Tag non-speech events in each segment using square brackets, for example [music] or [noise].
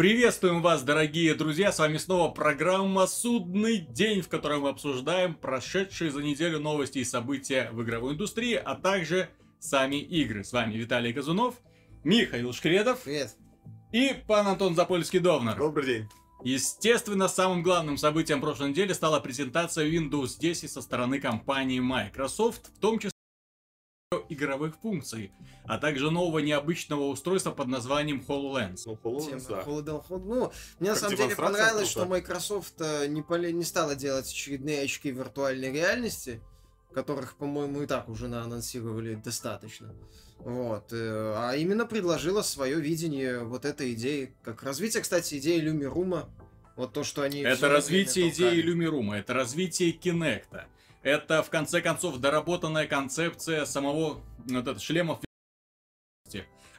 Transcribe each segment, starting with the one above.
Приветствуем вас, дорогие друзья! С вами снова программа «Судный день», в которой мы обсуждаем прошедшие за неделю новости и события в игровой индустрии, а также сами игры. С вами Виталий Казунов, Михаил Шкредов Привет. и пан Антон Запольский-Довнар. Добрый день. Естественно, самым главным событием прошлой недели стала презентация Windows 10 со стороны компании Microsoft, в том числе игровых функций, а также нового необычного устройства под названием HoloLens. Ну, HoloLens, Тема да. Ход- Ну, мне на самом деле понравилось, круто. что Microsoft э, не, поле- не стала делать очередные очки виртуальной реальности, которых, по-моему, и так уже анонсировали достаточно. Вот. э, А именно предложила свое видение вот этой идеи. Как развитие, кстати, идеи Люмирума. Вот то, что они... Это развитие идеи Люмирума, это развитие Кинекта. Это, в конце концов, доработанная концепция самого вот это, шлемов.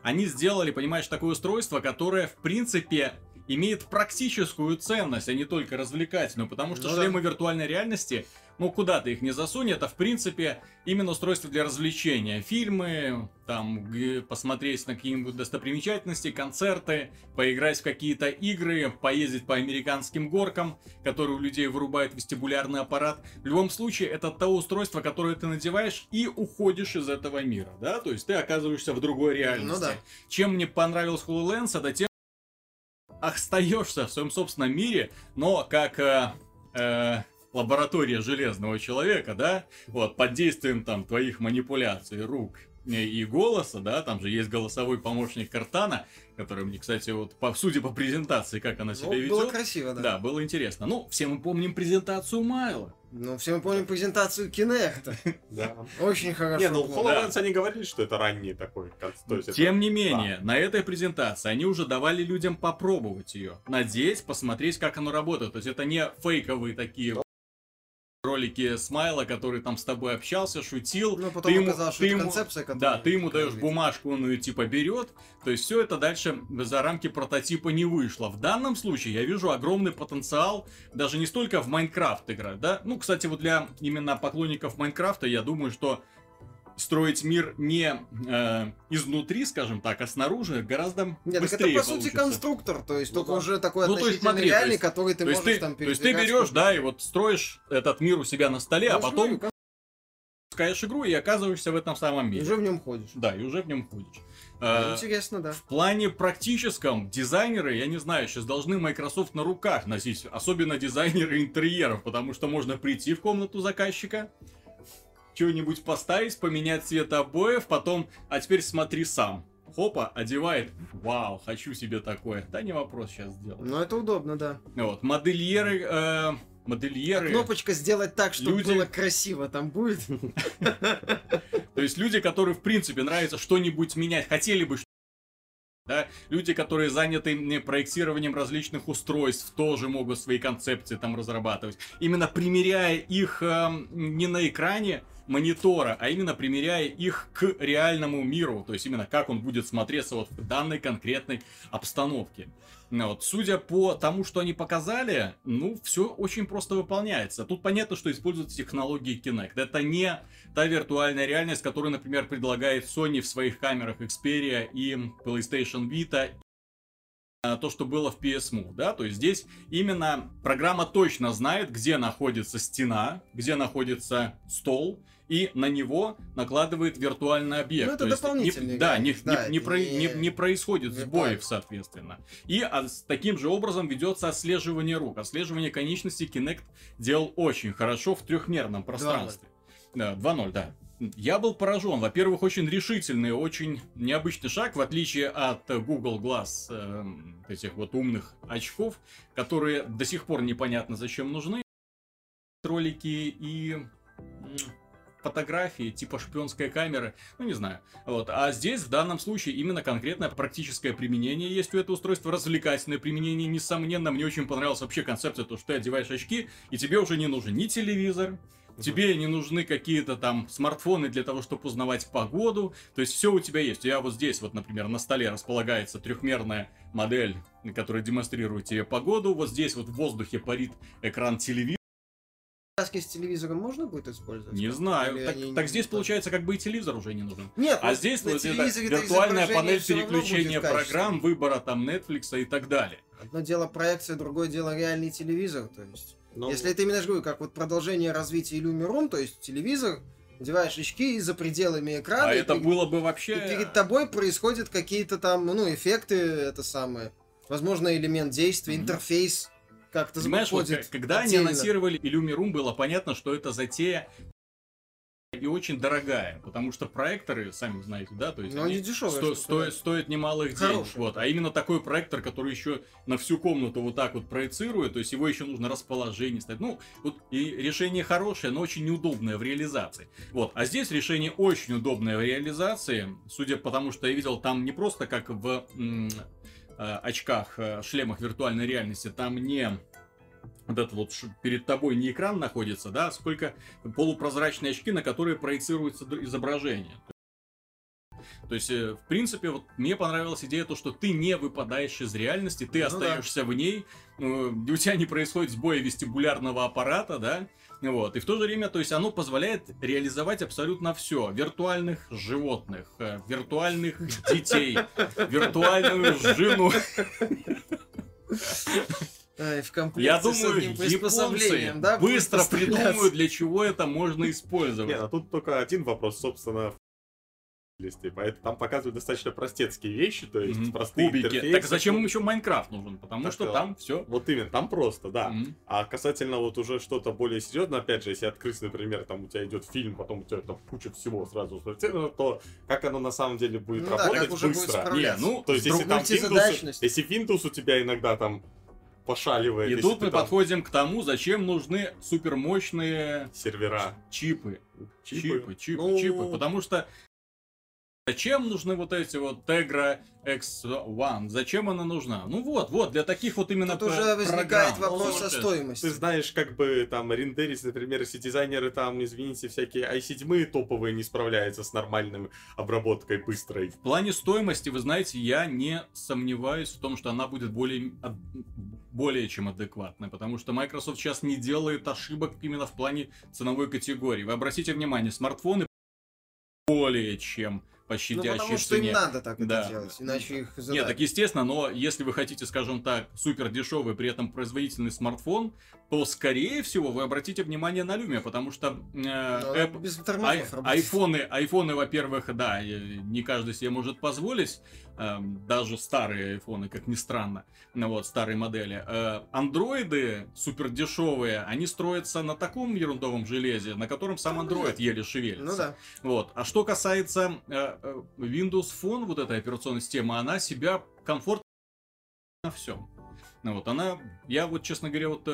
Они сделали, понимаешь, такое устройство, которое, в принципе, имеет практическую ценность, а не только развлекательную, потому что Ну да. шлемы виртуальной реальности, ну куда ты их не засунь, это в принципе именно устройство для развлечения. Фильмы, там посмотреть на какие-нибудь достопримечательности, концерты, поиграть в какие-то игры, поездить по американским горкам, которые у людей вырубают вестибулярный аппарат. В любом случае, это то устройство, которое ты надеваешь и уходишь из этого мира, да? То есть ты оказываешься в другой реальности. Ну да. Чем мне понравилось HoloLens, это тем, остаешься в своем собственном мире, но как э, э, лаборатория железного человека, да, вот, под действием там твоих манипуляций, рук и голоса, да, там же есть голосовой помощник Картана, который мне, кстати, вот, по, судя по презентации, как она себя Ну, ведет, было красиво, да. да, было интересно. Ну, все мы помним презентацию Майла. Ну, все мы помним презентацию Кинекта. Да. Очень хорошо. Не, ну. HoloLens они говорили, что это ранний такой. это- Тем не менее, на этой презентации они уже давали людям попробовать ее, надеть, посмотреть, как оно работает. То есть это не фейковые такие ролики Смайла, который там с тобой общался, шутил. Ну, потом Ты ему- оказалось, что ты это ему- концепция. Да, ты ему даешь развить. бумажку, он ее типа берет. То есть все это дальше за рамки прототипа не вышло. В данном случае я вижу огромный потенциал даже не столько в Майнкрафт играть, да. Ну, кстати, вот для именно поклонников Майнкрафта я думаю, что строить мир не э, изнутри, скажем так, а снаружи гораздо Нет, так это быстрее по сути получится. конструктор, то есть Ну только да. уже такой Ну, то относительно смотри, то реальный, есть- который ты то, можешь ты, там то есть ты берешь, да, и вот строишь этот мир у себя на столе, а Ну, потом смотри, пускаешь игру и оказываешься в этом самом мире. уже в нем ходишь. Да, и уже в нем ходишь. Э, Интересно, да. В плане практическом дизайнеры, я не знаю, сейчас должны Microsoft на руках носить, особенно дизайнеры интерьеров, потому что можно прийти в комнату заказчика, что-нибудь поставить, поменять цвет обоев, потом, а теперь смотри сам. Хопа, одевает. Вау, хочу себе такое. Да не вопрос, сейчас сделаю. Ну, это удобно, да. Вот, модельеры, э, модельеры, Кнопочка сделать так, чтобы Люди- было красиво, там будет. [laughs] то есть люди, которые в принципе нравится что-нибудь менять, хотели бы да? Люди, которые заняты проектированием различных устройств, тоже могут свои концепции там разрабатывать. Именно примеряя их эм, не на экране монитора, а именно примеряя их к реальному миру. То есть именно как он будет смотреться вот в данной конкретной обстановке. Ну Вот. Судя по тому, что они показали, ну, все очень просто выполняется. Тут понятно, что используются технологии Kinect. Это не та виртуальная реальность, которую, например, предлагает Sony в своих камерах Xperia и PlayStation Vita, то, что было в PS Move, да, то есть здесь именно программа точно знает, где находится стена, где находится стол, и на него накладывает виртуальный объект. Ну, это То есть не- дополнительный Да, не, да, не- не про- не не- происходит сбоев, соответственно. И а, с таким же образом ведется отслеживание рук. Отслеживание конечностей Kinect делал очень хорошо в трехмерном пространстве. Да, 2-0, да. Я был поражен. Во-первых, очень решительный, очень необычный шаг, в отличие от э, Google Glass, эм, этих вот умных очков, которые до сих пор непонятно зачем нужны. Ролики и фотографии, типа шпионской камеры, ну не знаю. Вот. А здесь в данном случае именно конкретное практическое применение есть у этого устройства, развлекательное применение, несомненно. Мне очень понравилась вообще концепция, то, что ты одеваешь очки, и тебе уже не нужен ни телевизор, Тебе не нужны какие-то там смартфоны для того, чтобы узнавать погоду. То есть все у тебя есть. Тебя вот здесь вот, например, на столе располагается трехмерная модель, которая демонстрирует тебе погоду. Вот здесь вот в воздухе парит экран телевизора. с телевизором можно будет использовать? Не знаю. Или Так, они так здесь получается, как бы и телевизор уже не нужен. Нет, А здесь вот это виртуальная панель переключения программ, выбора там Netflix и так далее. Одно дело проекция, другое дело реальный телевизор. То есть, Ну, если это именно, говорю, как вот продолжение развития Illumiroom, то есть телевизор, одеваешь очки и за пределами экрана, А и, это перед- было бы и вообще... перед тобой происходят какие-то там, ну, эффекты, это самое, возможно, элемент действия, Мгм. интерфейс как-то Понимаешь, вот когда они отдельно. анонсировали Illumiroom, было понятно, что это затея и очень дорогая, потому что проекторы, сами знаете, да, то есть Но они они дешевые. сто- стоят, стоят немалых денег. Вот. А именно такой проектор, который еще на всю комнату вот так вот проецирует, то есть его еще нужно расположение ставить. Ну, вот и решение хорошее, но очень неудобное в реализации. Вот. А здесь решение очень удобное в реализации, судя по тому, что я видел, там не просто как в м, э, очках, э, шлемах виртуальной реальности, там не вот это вот перед тобой не экран находится, да, а сколько полупрозрачные очки, на которые проецируется изображение. То есть, э, в принципе, вот мне понравилась идея то, что ты не выпадаешь из реальности, ты Ну да. остаешься в ней, э, у тебя не происходит сбоя вестибулярного аппарата, да, вот, и в то же время, то есть, оно позволяет реализовать абсолютно все. Виртуальных животных, э, виртуальных детей, [laughs] виртуальную жену. [laughs] Ай, в комплекте Я с думаю, одним японцы приспособлением, да, будет быстро придумают, для чего это можно использовать. Не, а тут только один вопрос, собственно, в листе. Поэтому там показывают достаточно простецкие вещи, то есть Мгм. простые Кубики. интерфейсы. Так зачем им еще Майнкрафт нужен? Потому Так, что да. там все. Вот именно, там просто, да. А касательно вот уже что-то более серьезное, опять же, если открыть, например, там у тебя идет фильм, потом у тебя там куча всего сразу то как оно на самом деле будет Ну да, работать как уже будет быстро. справляться. Не, ну, То есть, с если там Windows, если Windows у тебя иногда там пошаливает, И тут мы там подходим к тому, зачем нужны супермощные сервера. чипы. Чипы? Чипы, чипы, Ну- чипы. Потому что зачем нужны вот эти вот Tegra X1? Зачем она нужна? Ну вот, вот, для таких вот именно Тут уже возникает программ. вопрос Ну, о стоимости. Ты знаешь, как бы там рендерить, например, если дизайнеры там, извините, всякие i7 топовые не справляются с нормальной обработкой быстрой. В плане стоимости, вы знаете, я не сомневаюсь в том, что она будет более, более чем адекватная, потому что Microsoft сейчас не делает ошибок именно в плане ценовой категории. Вы обратите внимание, смартфоны более чем по Ну, потому что им цене. надо так Да. это делать, иначе их Нет, задавят. так естественно, но если вы хотите, скажем так, супер дешевый, при этом производительный смартфон, то, скорее всего, вы обратите внимание на Lumia, потому что э, Apple- без Ай- работает. айфоны, айфоны, во-первых, да, э, не каждый себе может позволить, даже старые айфоны, как ни странно, ну вот, старые модели. Э, Андроиды супер дешевые, они строятся на таком ерундовом железе, на котором сам Ну, андроид да. еле шевелится. Ну да. Вот. А что касается э, э, Windows Phone, вот этой операционной системы, она себя комфортно на всем. Ну, вот она, я вот, честно говоря, вот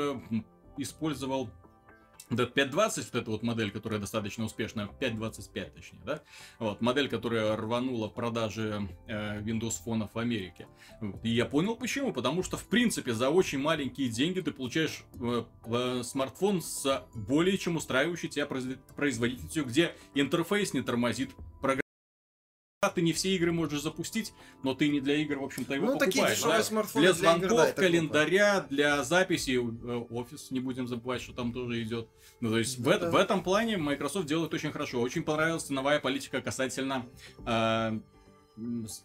использовал вот этот 520, вот эта вот модель, которая достаточно успешная, 525 точнее, да? Вот, модель, которая рванула в продаже э, Windows фонов в Америке. И я понял почему, потому что, в принципе, за очень маленькие деньги ты получаешь э, э, смартфон с более чем устраивающей тебя производ- производительностью, где интерфейс не тормозит, программа ты не все игры можешь запустить, но ты не для игр, в общем-то, его Ну, такие покупаешь. дешевые да? смартфоны Для для звонков, игр, да, календаря, для записи, э, офис, не будем забывать, что там тоже идет. Ну, то есть в, Ну да. в этом плане Microsoft делает очень хорошо. Очень понравилась ценовая политика касательно э,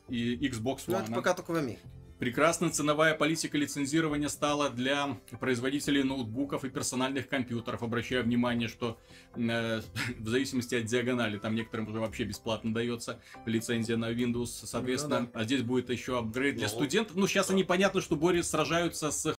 и Xbox Ну, One. это пока только в Америке. Прекрасная ценовая политика лицензирования стала для производителей ноутбуков и персональных компьютеров. Обращаю внимание, что э, [laughs] в зависимости от диагонали, там некоторым уже вообще бесплатно дается лицензия на Windows, соответственно. Ну А здесь будет еще апгрейд для Ну, студентов. Ну, сейчас они, понятно, что борются, сражаются с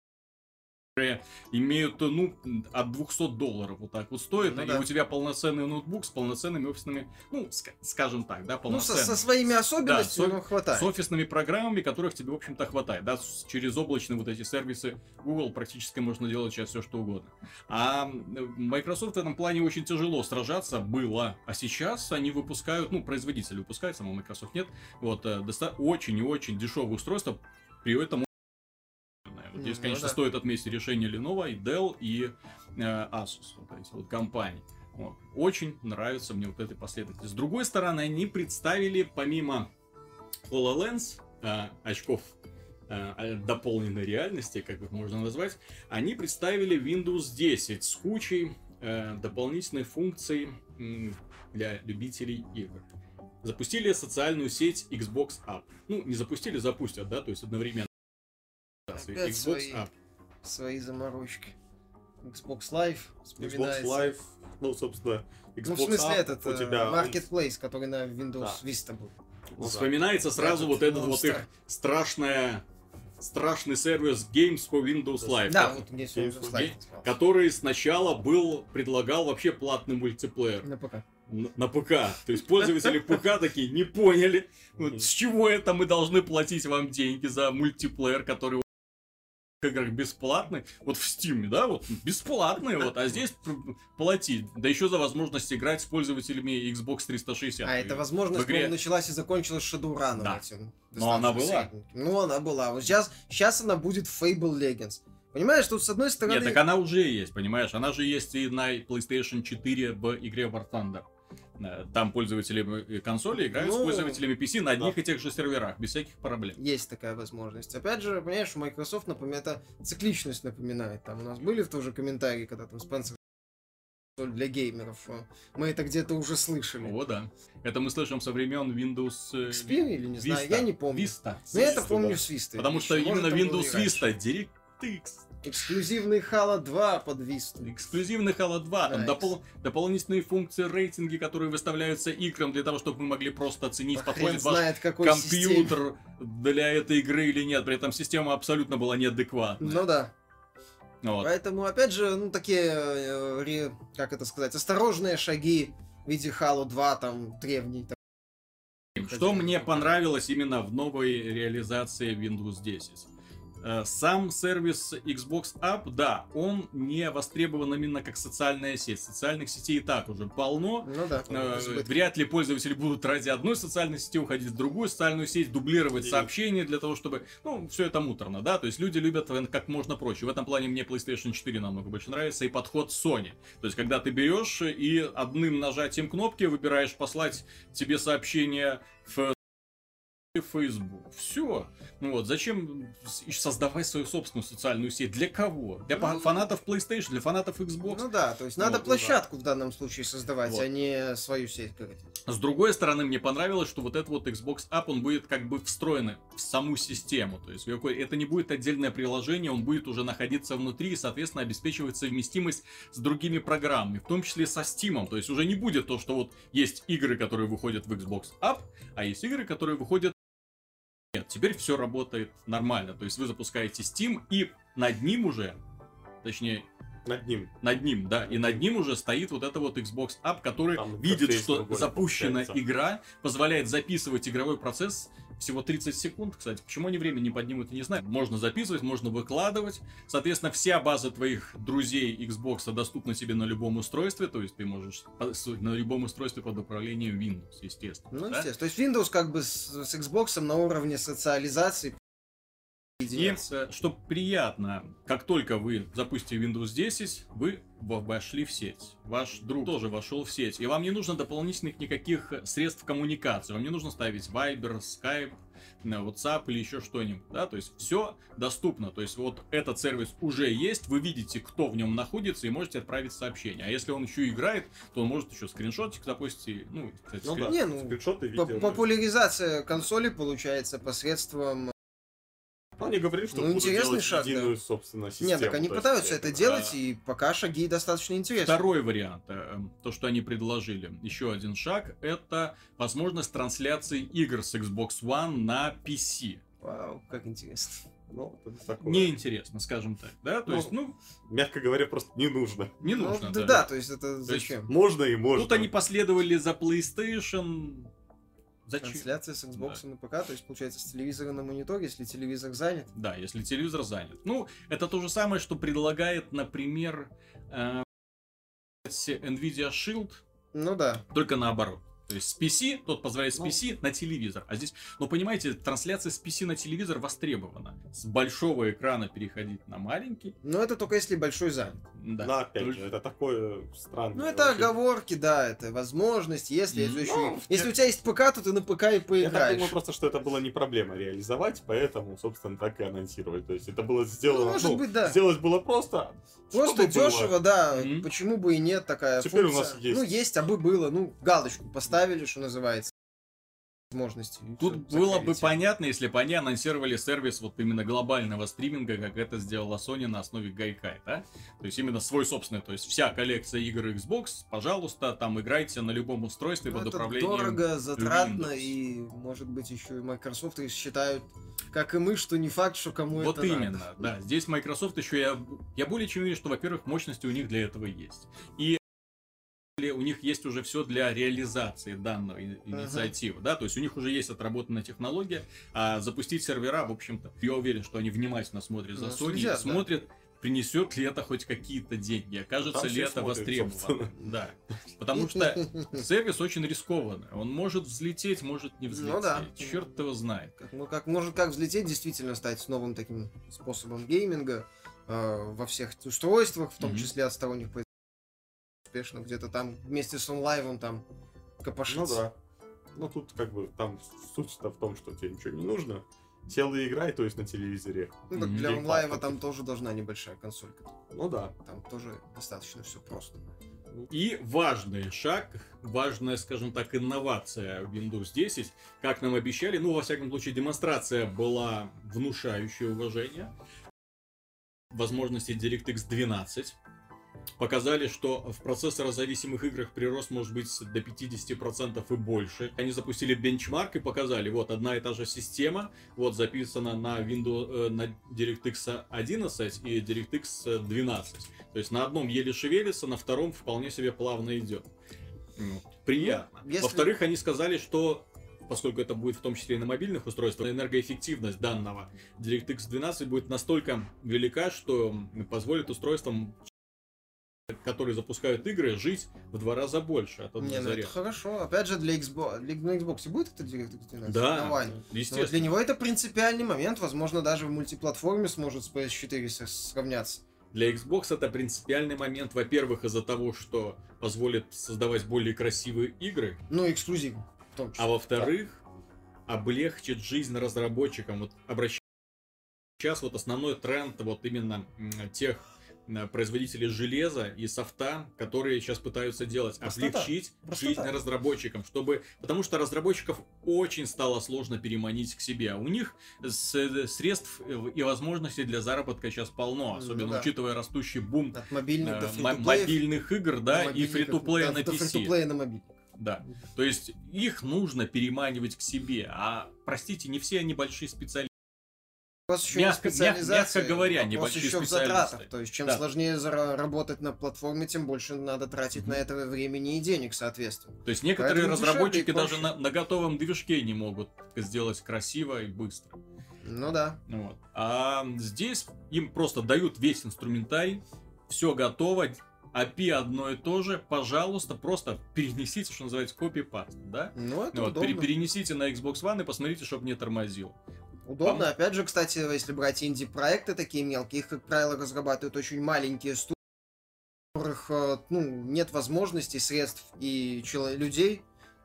которые имеют, ну, от 200 долларов вот так вот стоит, Ну и да. у тебя полноценный ноутбук с полноценными офисными, ну, ска- скажем так, да, Ну, со, полноценными. со своими особенностями, со- ну, хватает. С офисными программами, которых тебе, в общем-то, хватает. Да, с- через облачные вот эти сервисы Google практически можно делать сейчас все, что угодно. А Microsoft в этом плане очень тяжело сражаться было. А сейчас они выпускают, ну, производитель выпускает, сама Microsoft нет. Вот, э, доста- очень и очень дешевое устройство, при этом вот здесь, Ну конечно, да. стоит отметить решение Lenovo, и Dell, и э, Asus, вот эти вот компании. Вот. Очень нравится мне вот этой последовательности. С другой стороны, они представили, помимо HoloLens, э, очков э, дополненной реальности, как их можно назвать, они представили Windows 10 с кучей э, дополнительных функций для любителей игр. Запустили социальную сеть Xbox App. Ну, не запустили, запустят, да, то есть одновременно. Xbox свои, App. Свои заморочки. Xbox Live Xbox Live, ну, собственно, Xbox Ну, в смысле, App этот у тебя... Э, Marketplace, который на Windows да. Vista был. Ну, Вспоминается сразу вот этот вот их страшная страшный сервис Games for Windows Live. Да, вот Games for Windows Live. Который сначала был, предлагал вообще платный мультиплеер. На ПК. На, на ПК. То есть пользователи ПК такие не поняли, вот, с чего это мы должны платить вам деньги за мультиплеер, который играх бесплатный, вот в Steam, да, вот бесплатный, вот, а здесь платить, да еще за возможность играть с пользователями Xbox 360. А эта возможность, игре... началась и закончилась Shadowrun да. этим. Но она была. Ну, она была. Вот сейчас, сейчас она будет Fable Legends. Понимаешь, тут с одной стороны... Нет, так она уже есть, понимаешь? Она же есть и на PlayStation 4 в игре War Thunder. Э, там пользователи э, консоли играют ну, с пользователями PC на одних да. и тех же серверах, без всяких проблем. Есть такая возможность. Опять же, понимаешь, Microsoft, например, это цикличность напоминает. Там у нас были в тоже комментарии, когда там Спенсер для геймеров. Мы это где-то уже слышали. О, да. Это мы слышим со времен Windows э, XP или не знаю, я не помню. Vista. Но я это помню с Vista. Потому что именно Windows Vista, DirectX Эксклюзивный Halo 2 под Vista. Эксклюзивный Halo 2. Там допол- дополнительные функции рейтинги, которые выставляются играм для того, чтобы мы могли просто оценить, а подходит ваш знает, компьютер системе. для этой игры или нет. При этом система абсолютно была неадекватная. Ну да. Вот. Поэтому, опять же, ну, такие, э, как это сказать, осторожные шаги в виде Halo 2, там, древний. Там, Что мне понравилось именно в новой реализации Windows 10? Э, сам сервис Xbox App, да, он не востребован именно как социальная сеть. Социальных сетей и так уже полно. Ну да. Э, вряд ли пользователи будут ради одной социальной сети уходить в другую социальную сеть, дублировать и... сообщения для того, чтобы... Ну, все это муторно, да. То есть люди любят как можно проще. В этом плане мне PlayStation 4 намного больше нравится и подход Sony. То есть, когда ты берешь и одним нажатием кнопки выбираешь послать тебе сообщение в Facebook. Все. Ну вот, зачем создавать свою собственную социальную сеть? Для кого? Для ну, фанатов PlayStation, для фанатов Xbox? Ну да, то есть надо вот, площадку да. в данном случае создавать, вот. а не свою сеть. Как С другой стороны, мне понравилось, что вот этот вот Xbox App, он будет как бы встроен в саму систему. То есть это не будет отдельное приложение, он будет уже находиться внутри и, соответственно, обеспечивать совместимость с другими программами, в том числе со Steam. То есть уже не будет то, что вот есть игры, которые выходят в Xbox App, а есть игры, которые выходят теперь все работает нормально. То есть вы запускаете Steam, и над ним уже, точнее, над ним. Над ним, да. И над ним уже стоит вот это вот Xbox App, который Там видит, что запущена игра, позволяет записывать игровой процесс всего 30 секунд, кстати. Почему они время не поднимут, я не знаю. Можно записывать, можно выкладывать. Соответственно, вся база твоих друзей Xbox доступна тебе на любом устройстве. То есть ты можешь на любом устройстве под управлением Windows, естественно. Ну, да? естественно. То есть Windows как бы с, с Xbox на уровне социализации и что приятно, как только вы запустите Windows 10, вы вошли в сеть. Ваш друг тоже вошел в сеть. И вам не нужно дополнительных никаких средств коммуникации. Вам не нужно ставить Viber, Skype, WhatsApp или еще что-нибудь, да, то есть все доступно, то есть вот этот сервис уже есть, вы видите, кто в нем находится и можете отправить сообщение, а если он еще играет, то он может еще скриншотик запустить, ну, кстати, ну, скрин... да. Не, ну, скриншоты видео. Популяризация консоли получается посредством ну, они говорили, что ну, будут делать шаг, единую, да. собственно, систему. Нет, так они пытаются это делать, да. и пока шаги достаточно интересны. Второй вариант, э, то, что они предложили, еще один шаг, это возможность трансляции игр с Xbox One на PC. Вау, как интересно. Ну, Неинтересно, скажем так, да? То ну, есть, ну... Мягко говоря, просто не нужно. Не ну, нужно, да. Да, да, то есть это зачем? Есть, можно и можно. Тут они последовали за PlayStation, Зачем? Трансляция с Xbox да. на ПК, то есть получается с телевизора на монитор, если телевизор занят. Да, если телевизор занят. Ну, это то же самое, что предлагает, например, э, Nvidia Shield. Ну да. Только наоборот. То есть с PC, тот позволяет с Ну. PC на телевизор. А здесь, ну понимаете, трансляция с PC на телевизор востребована. С большого экрана переходить на маленький. Но это только если большой занят. Да. Да, опять Только- же, это такое странное. Ну, это вообще. оговорки, да, это возможность, если, Мгм. еще- Ну, если я- у тебя есть ПК, то ты на ПК и Я так поиграешь. думаю просто, что это было не проблема реализовать, поэтому, собственно, так и анонсировали. То есть это было сделано, Ну, может быть, да. сделать было просто. Просто чтобы было. дешево, да. Мгм. Почему бы и нет такая Теперь у функция. нас есть. Ну, есть, а бы было. Ну, галочку поставили, что называется. Возможности. Тут всё, было бы понятно, если бы они анонсировали сервис вот именно глобального стриминга, как это сделала Sony на основе Гайкай, да? То есть именно свой собственный, то есть вся коллекция игр Xbox, пожалуйста, там играйте на любом устройстве Ну, под это управлением. дорого, затратно, Windows. и, может быть, еще и Microsoft их считают, как и мы, что не факт, что кому Вот это именно, надо. да. Здесь Microsoft еще я, я более чем уверен, что, во-первых, мощности у них для этого есть. И у них есть уже все для реализации данной и- инициативы, да, то есть у них уже есть отработанная технология, а запустить сервера, в общем-то, я уверен, что они внимательно смотрят за Ну, Sony, и следят, да. смотрят, принесет ли это хоть какие-то деньги, окажется Там ли это смотрят, востребовано. собственно. Да, потому что сервис очень рискованный, он может взлететь, может не взлететь, Ну да. черт его знает. Как- Ну, как, может, как взлететь, действительно стать новым таким способом гейминга э, во всех устройствах, в том числе от сторонних успешно где-то там вместе с онлайвом там Ну копошиться. да. Ну тут как бы там суть-то в том, что тебе ничего не нужно. Сел и играй, то есть на телевизоре. Ну, так для онлайва там тоже должна небольшая консолька. Ну да. Там тоже достаточно все просто. И важный шаг, важная, скажем так, инновация в Windows 10, как нам обещали, ну, во всяком случае, демонстрация была внушающая уважение. Возможности DirectX 12 показали, что в процессорозависимых играх прирост может быть до 50% и больше. Они запустили бенчмарк и показали, вот одна и та же система, вот записана на Windows, э, на DirectX 11 и DirectX 12. То есть на одном еле шевелится, на втором вполне себе плавно идет. Ну, Приятно. Ну, если- Во-вторых, они сказали, что поскольку это будет в том числе и на мобильных устройствах, энергоэффективность данного DirectX 12 будет настолько велика, что позволит устройствам, которые запускают игры, жить в два раза больше от одной Не, ну это хорошо. Опять же, для Xbox, для- на Xbox будет это DirectX 12? Да, One? Но естественно. для него это принципиальный момент. Возможно, даже в мультиплатформе сможет с PS4 со- сравняться. Для Xbox это принципиальный момент, во-первых, из-за того, что позволит создавать более красивые игры, Ну, эксклюзив в том числе. а во-вторых, облегчит жизнь разработчикам. Вот обращаясь сейчас вот основной тренд вот именно тех м, производителей железа и софта, которые сейчас пытаются делать, Простота. облегчить Простота. жизнь разработчикам, чтобы, потому что разработчиков очень стало сложно переманить к себе, у них средств и возможностей для заработка сейчас полно, особенно да. учитывая растущий бум От мобильных э, до фри-то-плеев. мобильных игр, да, и фри-то-плея на PC. фри-то-плея на мобильник. Да. То есть их нужно переманивать к себе. А, простите, не все они большие специалисты. Вопрос еще Мягко- не мягко говоря, вопрос еще в затратах. То есть, чем Да. сложнее работать на платформе, тем больше надо тратить Мгм. на это времени и денег, соответственно. То есть некоторые Поэтому разработчики даже на, на готовом движке не могут сделать красиво и быстро. Ну да. Вот. А здесь им просто дают весь инструментарий, все готово, API одно и то же, пожалуйста, просто перенесите, что называется, копипаст, да? Ну, это Вот, удобно. перенесите на Xbox One и посмотрите, чтобы не тормозил. Удобно. Пом- Опять же, кстати, если брать инди-проекты такие мелкие, их, как правило, разрабатывают очень маленькие студии, у которых э, ну, нет возможностей, средств и чело- людей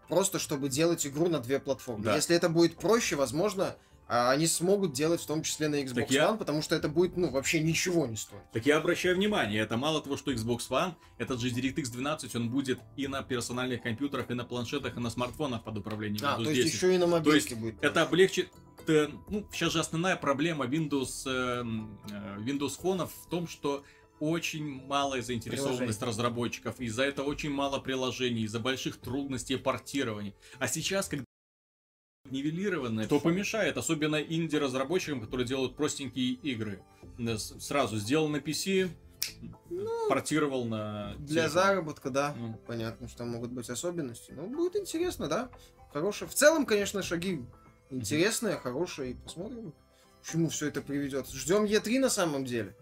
просто, чтобы делать игру на две платформы. Да. Если это будет проще, возможно, а, они смогут делать в том числе на Xbox Так я- One, потому что это будет, ну, вообще ничего не стоить. Так я обращаю внимание, это мало того, что Xbox One, этот же DirectX 12, он будет и на персональных компьютерах, и на планшетах, и на смартфонах под управлением А, Windows то есть 10. еще и на мобильке есть будет. Это облегчит... э, Ну, сейчас же основная проблема Windows, э, э, Windows фонов в том, что очень малая заинтересованность Приложений. разработчиков, из-за этого очень мало приложений, из-за больших трудностей портирования. А сейчас, когда нивелированное, что помешает, особенно инди-разработчикам, которые делают простенькие игры. Сразу сделал на PC, портировал на... Ну, Для телефон. заработка, да. Ну. Понятно, что там могут быть особенности. Ну, будет интересно, да. Хорошие. В целом, конечно, шаги интересные, хорошие. И посмотрим, к чему все это приведет. Ждем Е3 на самом деле.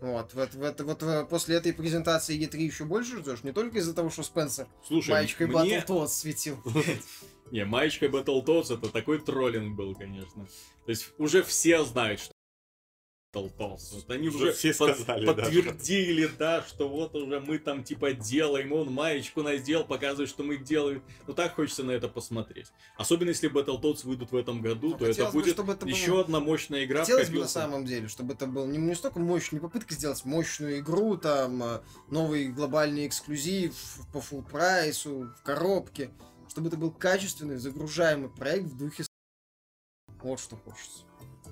Вот, вот, вот, вот э, после этой презентации E3 еще больше ждешь, не только из-за того, что Спенсер Слушай, маечкой мне... Battletoads светил. [laughs] Не, маечкой Battletoads это такой троллинг был, конечно. То есть уже все знают, что Вот они Уже уже все под- сказали, да. подтвердили, да, что вот уже мы там типа делаем, он маечку надел, показывает, что мы делаем. Ну так хочется на это посмотреть. Особенно если Battletoads выйдут в этом году, Ну, то это бы, будет чтобы это было- еще одна мощная игра Хотелось бы на самом деле, чтобы это был не, не столько мощный, не попытка сделать мощную игру, там, э, новый глобальный эксклюзив по full прайсу, в коробке, чтобы это был качественный, загружаемый проект в духе Вот что хочется.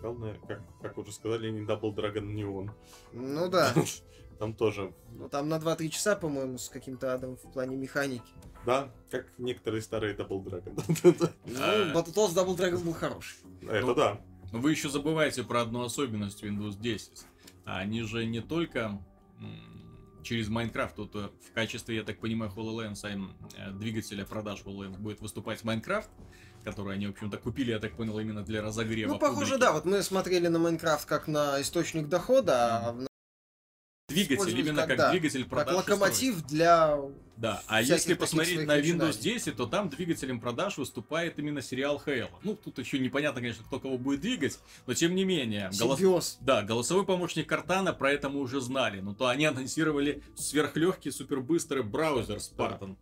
Главное, как, как уже сказали, не Double Dragon Neon. Ну да. [laughs] Там тоже, Ну, там на 2-3 часа, по-моему, с каким-то адом в плане механики. да, как некоторые старые Double Dragon. [laughs] Ну, А. Battletoads Double Dragon был хороший. Это Ну, да. Но Вы еще забываете про одну особенность Windows 10. Они же не только через Майнкрафт, тут э, в качестве, я так понимаю, HoloLens, а э, двигателя продаж HoloLens будет выступать Майнкрафт, который они, в общем-то, купили, я так понял, именно для разогрева Ну, похоже, публики. да. Вот мы смотрели на Майнкрафт как на источник дохода, а в- Двигатель, именно как, как, да, двигатель как продаж локомотив для... устройств. Да, а если посмотреть на Windows начинаний. 10, то там двигателем продаж выступает именно сериал Halo. Ну, тут еще непонятно, конечно, кто кого будет двигать, но тем не менее. голос- Симбиоз. Да, голосовой помощник Картана, про это мы уже знали. Но то они анонсировали сверхлегкий, супербыстрый браузер Spartan.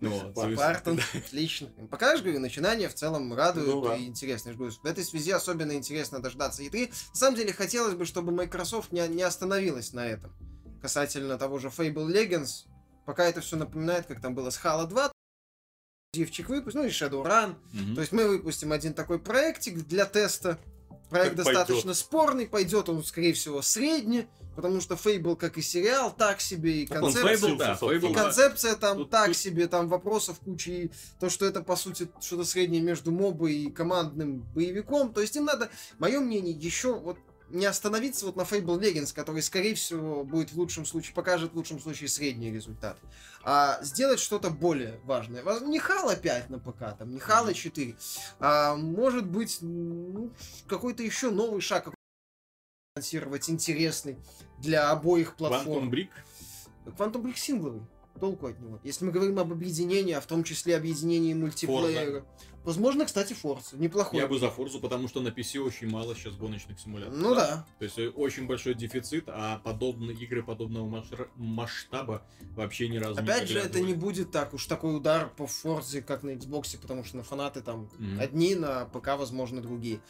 Вот, [laughs] отлично. Пока, я же говорю, начинание в целом радует Ну да. и интересно. Я же говорю, В этой связи особенно интересно дождаться E3. На самом деле, хотелось бы, чтобы Microsoft не, не остановилась на этом. Касательно того же Fable Legends. Пока это все напоминает, как там было с Halo 2. Эксклюзивчик выпуск, ну и Shadowrun. Мгм. То есть мы выпустим один такой проектик для теста. Проект Как достаточно пойдет. спорный, пойдет он, скорее всего, средний, потому что Fable, как и сериал, так себе, и концепция... Fable, да. Fable, И концепция там Тут- так тут- себе, там вопросов куча, и то, что это, по сути, что-то среднее между мобой и командным боевиком. То есть им надо, мое мнение, еще вот не остановиться вот на Fable Legends, который, скорее всего, будет в лучшем случае, покажет в лучшем случае средний результат, а сделать что-то более важное. Не Halo 5 на ПК, там, не Halo 4, а может быть, ну, какой-то еще новый шаг, анонсировать интересный для обоих платформ. Quantum Brick. Quantum Break сингловый. Толку от него. Если мы говорим об объединении, а в том числе объединении мультиплеера. Возможно, кстати, Forza. Неплохой. Я бы за Форзу, потому что на PC очень мало сейчас гоночных симуляторов. Ну да. То есть э, очень большой дефицит, а подобные игры подобного масштаба вообще ни разу Опять не же, это не будет так уж такой удар по Forza, как на Xbox, потому что на фанаты там Мгм. одни, на ПК, возможно, другие.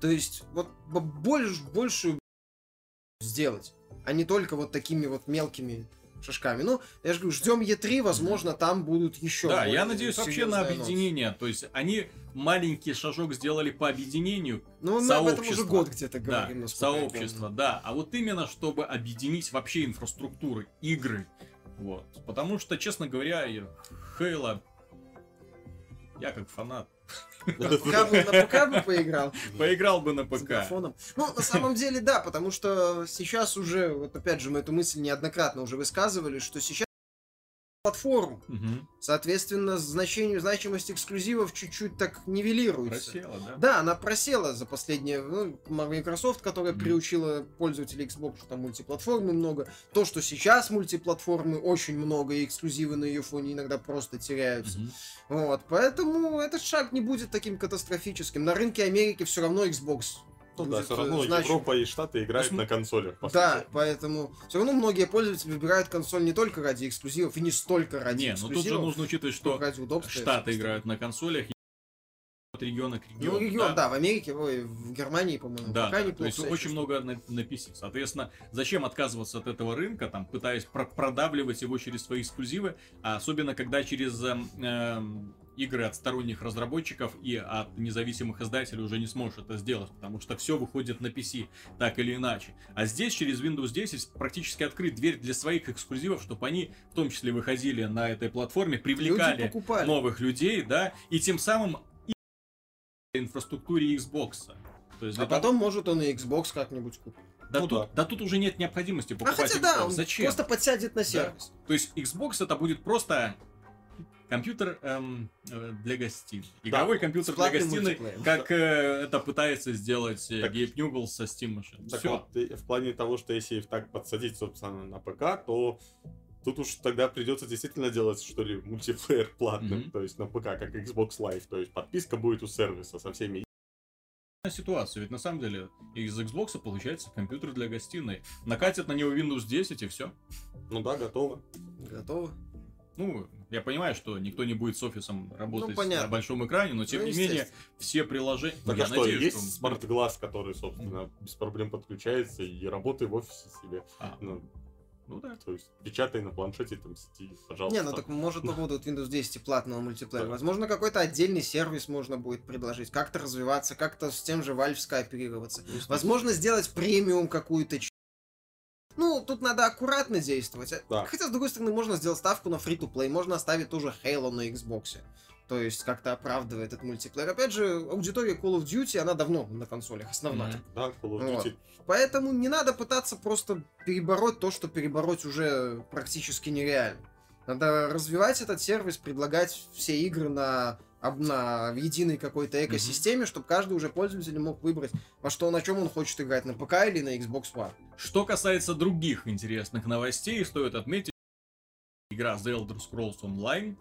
То есть, вот б- больш, большую сделать, а не только вот такими вот мелкими шажками. Ну, я же говорю, ждем Е3, возможно, там будут еще. Да, я надеюсь вообще на объединение. То есть они маленький шажок сделали по объединению Ну, мы об этом уже год где-то Да, говорим. я сообщество, да. А вот именно, чтобы объединить вообще инфраструктуры, игры. Вот. Потому что, честно говоря, Хейла, я как фанат, бы [laughs] на ПК бы поиграл. [laughs] поиграл бы на ПК. Ну, на самом деле, да, потому что сейчас уже, вот опять же, мы эту мысль неоднократно уже высказывали, что сейчас платформу. Мгм. Соответственно, значение, значимость эксклюзивов чуть-чуть так нивелируется. Просела, да? Да, она просела за последнее, ну, Microsoft, которая Мгм. приучила пользователей Xbox, что там мультиплатформы много. То, что сейчас мультиплатформы очень много, и эксклюзивы на ее фоне иногда просто теряются. Мгм. Вот, поэтому этот шаг не будет таким катастрофическим. На рынке Америки все равно Xbox. Ну да, будет, все равно э, значим. Европа и Штаты играют Ну, на консолях. по Да, сути. поэтому все равно многие пользователи выбирают консоль не только ради эксклюзивов, и не столько ради Не, ну тут же эксклюзивов, нужно учитывать, что ради удобства. Штаты играют на консолях, и от региона к Ну, региону. регион, да. в Америке, ой, в Германии, по-моему, Да, пока да, неплохо то есть очень много на, на PC. Соответственно, зачем отказываться от этого рынка, там, пытаясь про- продавливать его через свои эксклюзивы, а особенно когда через эм, игры от сторонних разработчиков и от независимых издателей уже не сможешь это сделать, потому что все выходит на PC, так или иначе. А здесь через Windows 10 практически открыть дверь для своих эксклюзивов, чтобы они в том числе выходили на этой платформе, привлекали новых людей, да, и тем самым инфраструктуре Xbox. То есть А для того- потом, может, он и Xbox как-нибудь купит. да, Ну тут, да. да тут уже нет необходимости А покупать хотя да, Xbox. он Зачем? просто подсядет на сервис. То есть Xbox это будет просто компьютер эм, э, для гостиной. Игровой компьютер для гостиной, как э, это пытается сделать э, Так- Гейб Ньюбл со Steam Machine. Так Все. вот, в плане того, что если их так подсадить, собственно, на ПК, то тут уж тогда придется действительно делать, что ли, мультиплеер платным, Мгм. то есть на ПК, как Xbox Live, то есть подписка будет у сервиса со всеми. ситуацию, ведь на самом деле из Xbox получается компьютер для гостиной. Накатят на него Windows 10 и все. Ну да, готово. Готово. Ну, я понимаю, что никто не будет с офисом работать Ну, понятно. на большом экране, но тем Ну, не менее, все приложения... Так я а что, надеюсь, есть что- смарт-глаз, который, собственно, без проблем подключается и работает в офисе себе. А, Ну, ну да. то есть печатай на планшете, там, сети, пожалуйста. Не, ну так может по поводу Windows 10 и платного мультиплеера. Да. Возможно, какой-то отдельный сервис можно будет предложить, как-то развиваться, как-то с тем же Valve скооперироваться. Возможно, сделать премиум какую-то. Ну, тут надо аккуратно действовать. А- Да. Хотя, с другой стороны, можно сделать ставку на free-to-play, можно оставить тоже Halo на Xbox. То есть, как-то оправдывает этот мультиплеер. Опять же, аудитория Call of Duty, она давно на консолях, основная. Мгм. Да, Call of Вот. Duty. Поэтому не надо пытаться просто перебороть то, что перебороть уже практически нереально. Надо развивать этот сервис, предлагать все игры на, на в единой какой-то экосистеме, чтобы каждый уже пользователь мог выбрать, во что, на чем он хочет играть, на ПК или на Xbox One. Что касается других интересных новостей, стоит отметить, игра The Elder Scrolls Online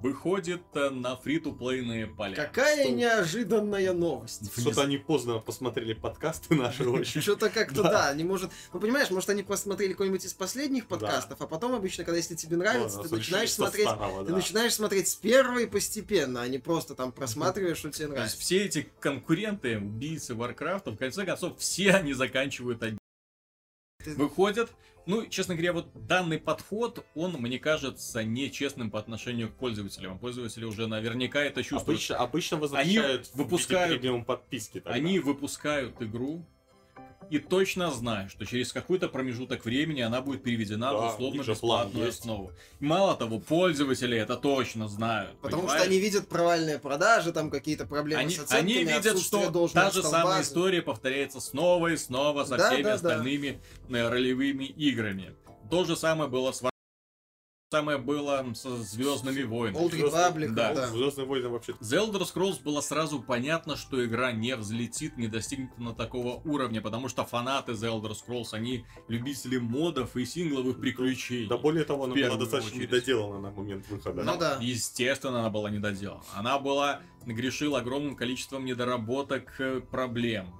выходит э, на фри-то-плейные поля. Какая Что? неожиданная новость. Что-то они поздно посмотрели подкасты наши [laughs] очень. Что-то как-то, Да. не может... Ну, понимаешь, может, они посмотрели какой-нибудь из последних подкастов, а потом обычно, когда если тебе нравится, ты начинаешь смотреть Ты начинаешь смотреть с первой постепенно, а не просто там просматриваешь, что тебе То есть нравится. все эти конкуренты, убийцы Варкрафта, в конце концов, все они заканчивают Выходят, ну, честно говоря, вот данный подход, он, мне кажется, нечестным по отношению к пользователям. Пользователи уже наверняка это чувствуют. Обычно, обычно возвращают в выпускают- виде премиум подписки. тогда. Они выпускают игру и точно знают, что через какой-то промежуток времени она будет переведена Да, на у условно бесплатную основу. И мало того, пользователи это точно знают. Потому что понимаешь? они видят провальные продажи, там какие-то проблемы Они, с оценками, они видят, что та же самая история повторяется снова и снова со Да, всеми да, да. остальными э, ролевыми играми. То же самое было с самое было со Звездными войнами. Old Republic, Да. да. Звездные войны вообще The Elder Scrolls было сразу понятно, что игра не взлетит, не достигнет на такого уровня, потому что фанаты The Elder Scrolls, они любители модов и сингловых приключений. Да более того, она была достаточно очередь. недоделана на момент выхода. Ну да. Естественно, она была недоделана. Она была грешила огромным количеством недоработок, э, проблем.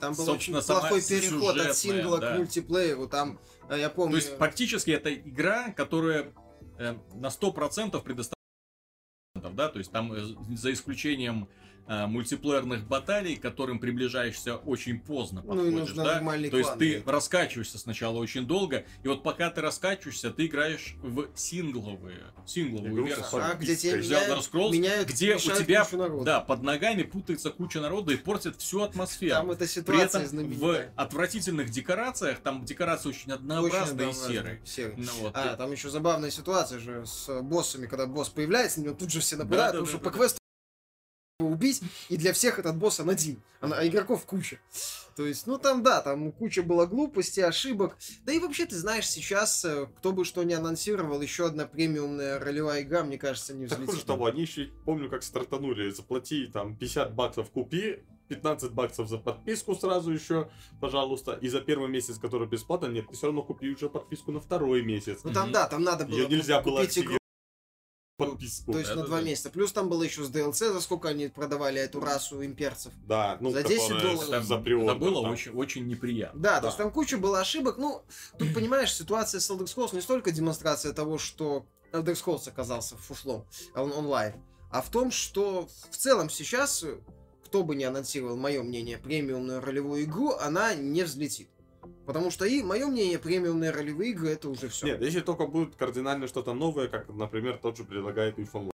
Там был Собственно, очень плохой переход от сингла да. к мультиплееру. Там, э, я помню... То есть, практически это игра, которая на 100% предоставляет да, то есть там э, за исключением э, мультиплеерных баталий, к которым приближаешься очень поздно Ну и нужно да? нормальный То есть ты раскачиваешься сначала очень долго, и вот пока ты раскачиваешься, ты играешь в сингловые, сингловую Игру версию. А, где меняют, Scrolls, меняют, где у тебя, да, под ногами путается куча народа и портит всю атмосферу. Там эта При ситуация этом в знаменитая. отвратительных декорациях, там декорации очень однообразные и Очень серые. серый. Ну, вот. А, там еще забавная ситуация же с боссами, когда босс появляется, на него тут же все нападают, Да, да, потому что да, по да. квесту убить, и для всех этот босс он один, а игроков куча. То есть, ну там, да, там куча было глупостей, ошибок. Да и вообще, ты знаешь, сейчас, э, кто бы что ни анонсировал, еще одна премиумная ролевая игра, мне кажется, не Так хуже взлетит. того, они еще, помню, как стартанули, заплати там 50 баксов купи, 15 баксов за подписку сразу еще, пожалуйста, и за первый месяц, который бесплатно, нет, ты все равно купи уже подписку на второй месяц. Ну там, да, там надо было Ее нельзя было активировать подписку. то есть на Да-да-да. два месяца. Плюс там было еще с DLC, за сколько они продавали эту расу имперцев. Да, ну, За 10 которая долларов. Там- за приордер, это было там. очень, очень неприятно. Да, то Да. есть там куча было ошибок. Ну, тут, понимаешь, ситуация с Elder Scrolls не столько демонстрация того, что Elder Scrolls оказался фуфлом он, онлайн, а в том, что в целом сейчас, кто бы ни анонсировал, мое мнение, премиумную ролевую игру, она не взлетит. Потому что и мое мнение, премиумные ролевые игры это уже все. Нет, если только будет кардинально что-то новое, как, например, тот же предлагает If Online.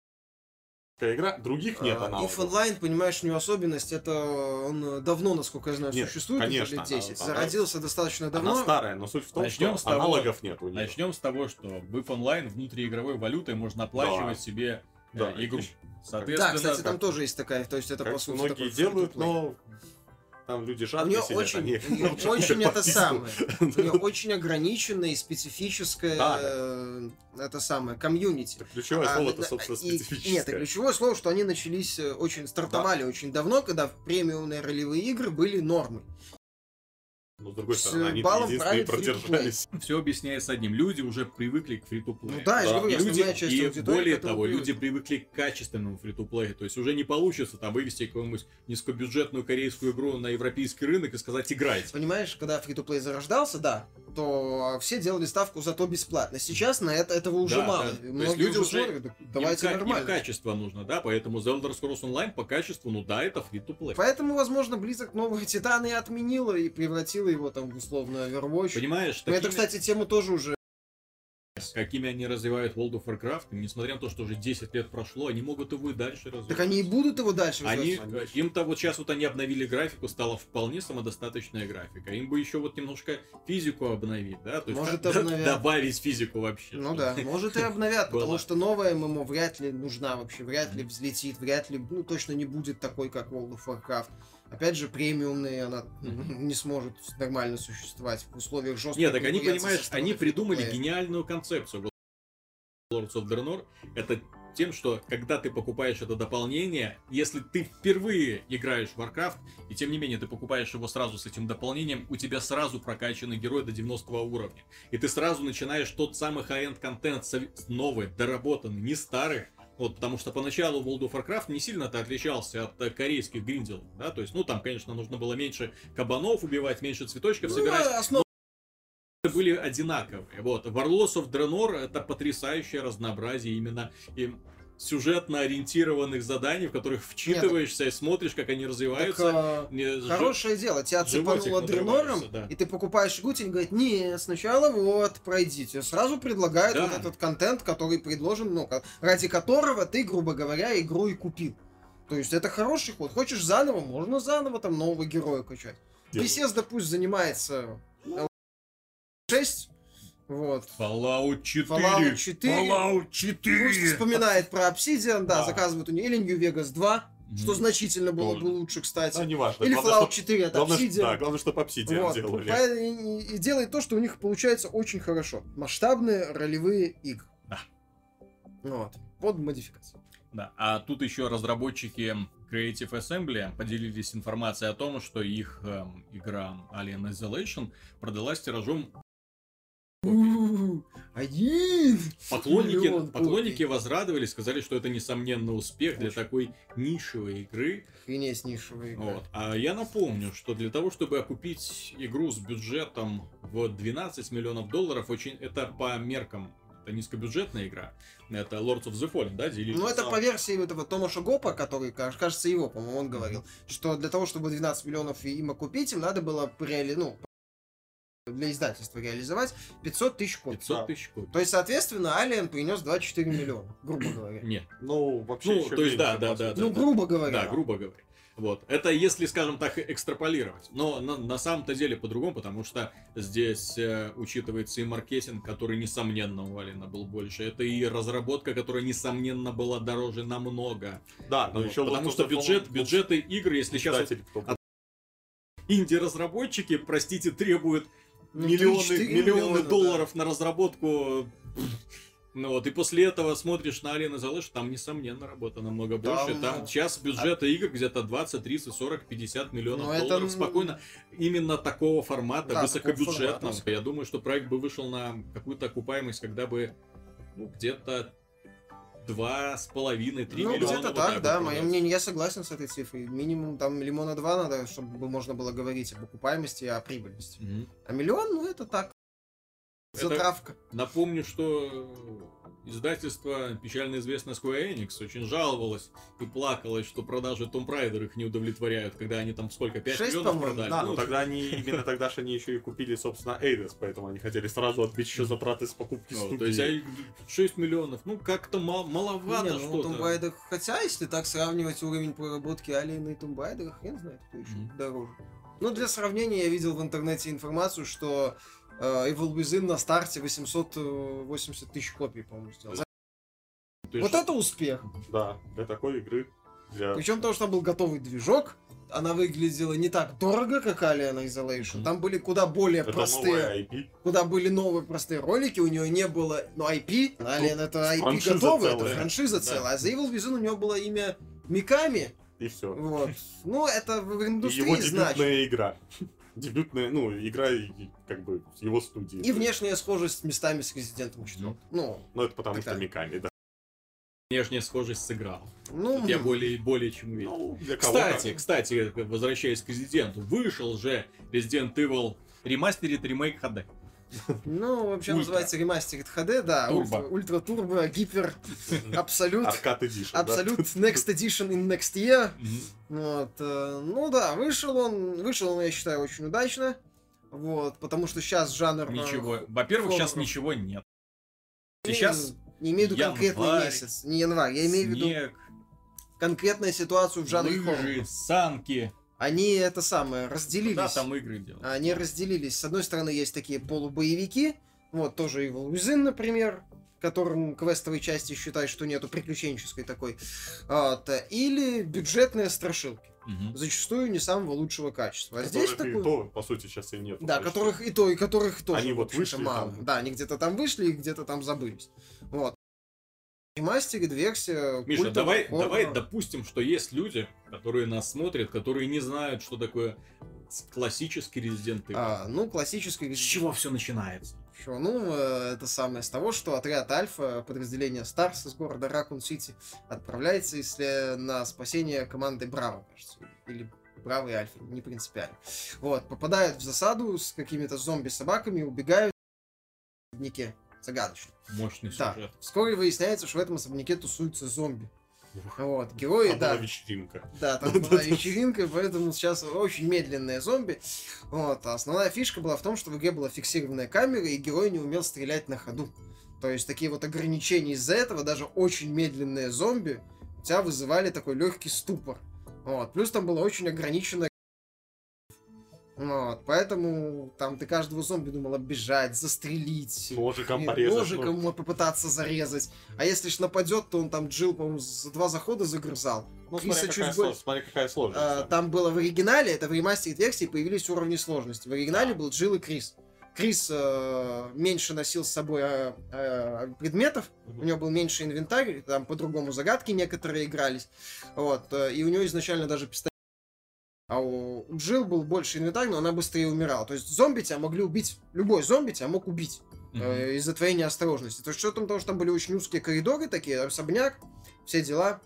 Такая игра, других нет А, аналогов. If Online, понимаешь, у него особенность, это он давно, насколько я знаю, Нет, существует, уже конечно, лет 10. она- Зародился достаточно давно. Она старая, но суть в том, Начнем что с того- аналогов нет у нее. Начнем с того, что в If Online внутриигровой валютой можно оплачивать Да. себе э, Да, игру. ещё- Да, Соответственно, кстати, там как- тоже есть такая, то есть это Как по сути многие такой делают, но там люди У жадные нее сидят, очень, они у получают очень это самое. У нее очень ограниченное и специфическое Да. э, это самое комьюнити. Ключевое А, слово-то, да, собственно, и- специфическое. Нет, ключевое слово, что они начались э, очень, стартовали очень давно, когда премиумные ролевые игры были нормой. Но с другой с стороны, они баллом единственные продержались. [laughs] Все объясняется одним. Люди уже привыкли к фри Ну плею да, я же Да. говорю, И, люди, часть и аудитории более того, привыкла. люди привыкли к качественному фри плею То есть уже не получится там вывести какую-нибудь низкобюджетную корейскую игру на европейский рынок и сказать играйте. Понимаешь, когда фри-то-плей зарождался, да, то все делали ставку зато бесплатно. Сейчас на это этого уже Да, мало. да. То есть люди уже смотрят, «Да давайте им, ка- им нормально. качество нужно, да, поэтому The Elder Scrolls Online по качеству, ну да, это фри плей Поэтому, возможно, Blizzard новые Титаны и отменила и превратила его там условно Overwatch. Понимаешь, Но это, такими- кстати, тему тоже уже... какими они развивают World of Warcraft, несмотря на то, что уже 10 лет прошло, они могут его и дальше развивать. Так они и будут его дальше Они, развивать. э, им-то вот сейчас вот они обновили графику, стала вполне самодостаточная графика. Им бы еще вот немножко физику обновить, да? То есть Может, [laughs] д- д- обновят. добавить физику вообще. Ну да, может и обновят, потому что новая ММО вряд ли нужна вообще, вряд ли взлетит, вряд ли, ну точно не будет такой, как World of Warcraft. Опять же, премиумный она не сможет нормально существовать в условиях жесткой Нет, так они, понимаешь, они придумали фри-то-плея. гениальную концепцию. Lords of Draenor это тем, что когда ты покупаешь это дополнение, если ты впервые играешь в Warcraft, и тем не менее ты покупаешь его сразу с этим дополнением, у тебя сразу прокачанный герой до 90 уровня. И ты сразу начинаешь тот самый high-end контент новый, доработанный, не старый. Вот, потому что поначалу World of Warcraft не сильно-то отличался от э, корейских гринделов, да, то есть, ну, там, конечно, нужно было меньше кабанов убивать, меньше цветочков Ну, собирать, основа были одинаковые. Вот. Warlords of Draenor это потрясающее разнообразие именно и сюжетно ориентированных заданий, в которых вчитываешься и смотришь, как они так, развиваются. а, Не, Хорошее дело, тебя цепануло Дренором, да. и ты покупаешь игру, тебе говорят, нет, сначала вот, пройдите. Сразу предлагают Да. вот этот контент, который предложен, ну, ради которого ты, грубо говоря, игру и купил. То есть это хороший ход. Хочешь заново, можно заново там нового героя качать. Bethesda пусть занимается э, 6, вот. Fallout 4. Fallout 4. Fallout Пусть 4. вспоминает про Obsidian, да, Да. заказывает у нее или New Vegas 2, что значительно было Тоже. бы лучше, кстати. Ну, неважно. Или Главное, Fallout чтоб- 4 от Главное, Obsidian. да, главное, чтобы Obsidian Вот, делали. и, и делает то, что у них получается очень хорошо. Масштабные ролевые игры. Да. Вот. Под модификацию. Да. А тут еще разработчики Creative Assembly поделились информацией о том, что их эм, игра Alien Isolation продалась тиражом Один! Поклонники, поклонники возрадовались, сказали, что это несомненно успех для такой нишевой игры. Охренеть нишевая игра. Вот. А я напомню, что для того, чтобы окупить игру с бюджетом в 12 миллионов долларов, очень это по меркам это низкобюджетная игра. Это Lords of the Fallen, да, делили? Ну, это по версии этого Томаша Гопа, который, каж- кажется, его, по-моему, он говорил, что для того, чтобы 12 миллионов им окупить, им надо было реали... ну, для издательства реализовать 500 тысяч копий. 500 тысяч копий. То есть, соответственно, Alien принес 24 миллиона, грубо говоря. Нет. Ну, вообще Ну, то есть, да, да, да, сути. Ну, грубо говоря. Да, грубо говоря. Вот. Это если, скажем так, экстраполировать. Но на, на самом-то деле по-другому, потому что здесь э, учитывается и маркетинг, который, несомненно, у Алина был больше. Это и разработка, которая, несомненно, была дороже намного. Да, но Вот. еще потому что бюджет, Fallen бюджеты игр, если сейчас был. инди-разработчики, простите, требуют Ну, миллионы, 3-4 миллионы миллиона, да. долларов на разработку. Ну вот, и после этого смотришь на Alien Isolation, там, несомненно, работа намного Там, больше. Там час бюджета игр где-то 20, 30, 40, 50 миллионов это, долларов ну, спокойно. Именно такого формата, Да, высокобюджетного. формата. Я думаю, что проект бы вышел на какую-то окупаемость, когда бы ну, где-то два с половиной, три Ну, миллиона. где-то вот так, да, мое мнение, я согласен с этой цифрой. Минимум там лимона 2 надо, чтобы можно было говорить об окупаемости и о прибыльности. Мгм. А миллион, ну это так. Это- Затравка. Напомню, что издательство, печально известное Square Enix, очень жаловалось и плакалось, что продажи Tomb Raider их не удовлетворяют, когда они там сколько, 5 Шесть, миллионов по-моему, продали? Да, Ну, тогда они, именно тогда же они еще и купили, собственно, Эйдес, поэтому они хотели сразу отбить еще затраты с покупки ну, студии. то есть а, 6 миллионов, ну как-то мал- маловато Не, ну, что-то. Tomb Raider, хотя, если так сравнивать уровень проработки Alien и Tomb Raider, хрен знает, кто еще Мгм. дороже. Ну, для сравнения, я видел в интернете информацию, что Evil Within на старте 880 тысяч копий, по-моему, сделал. Есть, Вот это успех. Да, для такой игры. Для... Причем то, что там был готовый движок, она выглядела не так дорого, как Alien Isolation. Мгм. Там были куда более Это простые, IP. куда были новые простые ролики, у нее не было, ну, IP, Alien это IP готовая, это франшиза Да. целая, а за Evil Within у него было имя Миками, И все. вот. Ну, это в И индустрии его значит. дебютная игра. Дебютная, ну, игра как бы с его студии. И внешняя схожесть местами с Резидентом 4. Ну, Ну, это потому что. Миками, да. Внешняя схожесть сыграл. ну, Я более, более чем уверен. Ну, для кого Кстати, кстати, возвращаясь к Резиденту, вышел же Resident Evil ремастерит ремейк HD. Ну, вообще Ультра. называется ремастерит HD, да, Турбо. ультра, турбо, гипер, абсолют, Аркад Edition. абсолют next edition in next year. Вот, э, ну да, вышел он, вышел он, я считаю, очень удачно. Вот, потому что сейчас жанр... э, Ничего. Во-первых, сейчас ничего нет. не- Сейчас Не имею в виду конкретный месяц, не январь, я имею в виду конкретную ситуацию в жанре хоррор. санки. Они это самое, разделились. Да, там игры делают. Они разделились. С одной стороны, есть такие полубоевики, вот тоже Evil Within, например, которым квестовой части считают, что нету приключенческой такой. Вот. Или бюджетные страшилки. Мгм. Зачастую не самого лучшего качества. А здесь Которых и такой... то, по сути, сейчас и нет. Да, которых и то, и которых тоже. Они вот вышли мало. там. Да, они где-то там вышли и где-то там забылись. Вот. Ремастерит версия. Миша, культового давай, хоррора. давай допустим, что есть люди, которые нас смотрят, которые не знают, что такое классический Resident Evil. А, ну, классический С чего все начинается? Чё, Ну, э, это самое с того, что отряд Альфа, подразделение Старс из города Ракун-Сити, отправляется если на спасение команды Браво, кажется. Или Браво и Альфа, не принципиально. Вот, попадают в засаду с какими-то зомби-собаками, убегают в особняке. Загадочно. Мощный Да. сюжет. Вскоре выясняется, что в этом особняке тусуются зомби. Вот, герои, Там да, была вечеринка. да, там [laughs] была вечеринка, поэтому сейчас очень медленные зомби. Вот, а основная фишка была в том, что в игре была фиксированная камера, и герой не умел стрелять на ходу. То есть такие вот ограничения из-за этого, даже очень медленные зомби у тебя вызывали такой легкий ступор. Вот. Плюс там было очень ограниченное вот, поэтому там ты каждого зомби думал оббежать, застрелить. Ножиком и порезать. Ножиком ну, попытаться зарезать. А если ж нападет, то он там Джил, по-моему, за два захода загрызал. Ну, Криса смотри, чуть какая, более- сло- смотри, какая сложность. А, там было в оригинале, это в ремастере версии появились уровни сложности. В оригинале был Джилл и Крис. Крис э, меньше носил с собой э, э, предметов, у него был меньше инвентарь, там по-другому загадки некоторые игрались. Вот, э, и у него изначально даже пистолет. А у Джилл был больше инвентарь, но она быстрее умирала. То есть зомби тебя могли убить, любой зомби тебя мог убить Мгм. э, из-за твоей неосторожности. То есть что там, потому что там были очень узкие коридоры такие, особняк, все дела,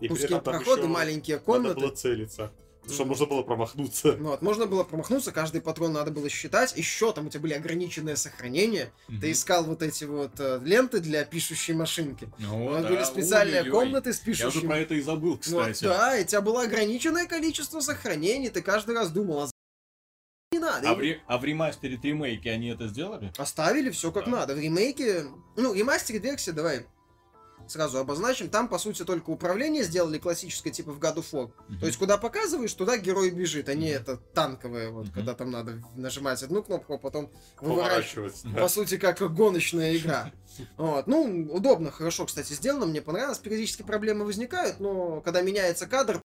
И узкие проходы, еще маленькие Надо комнаты. было целиться. Чтобы можно было промахнуться. Вот, можно было промахнуться, каждый патрон надо было считать. Еще там у тебя были ограниченные сохранения. Мгм. Ты искал вот эти вот э, ленты для пишущей машинки. Ну, У нас да, были специальные комнаты с Я уже пишущими. про это и забыл, Ну, кстати. да, и у тебя было ограниченное количество сохранений. Ты каждый раз думал, а не надо. А И в, ре- а в ремастере ремейке они это сделали? Оставили все как Да. надо. В ремейке, ну, ремастере версии, давай сразу обозначим. Там, по сути, только управление сделали классическое, типа в God of War. Мгм. То есть, куда показываешь, туда герой бежит, а не Мгм. это танковое, вот, Мгм. когда там надо нажимать одну кнопку, а потом выворачивать. Поворачивать. По сути, как гоночная игра. Вот. Ну, удобно, хорошо, кстати, сделано, мне понравилось. Периодически проблемы возникают, но когда меняется кадр,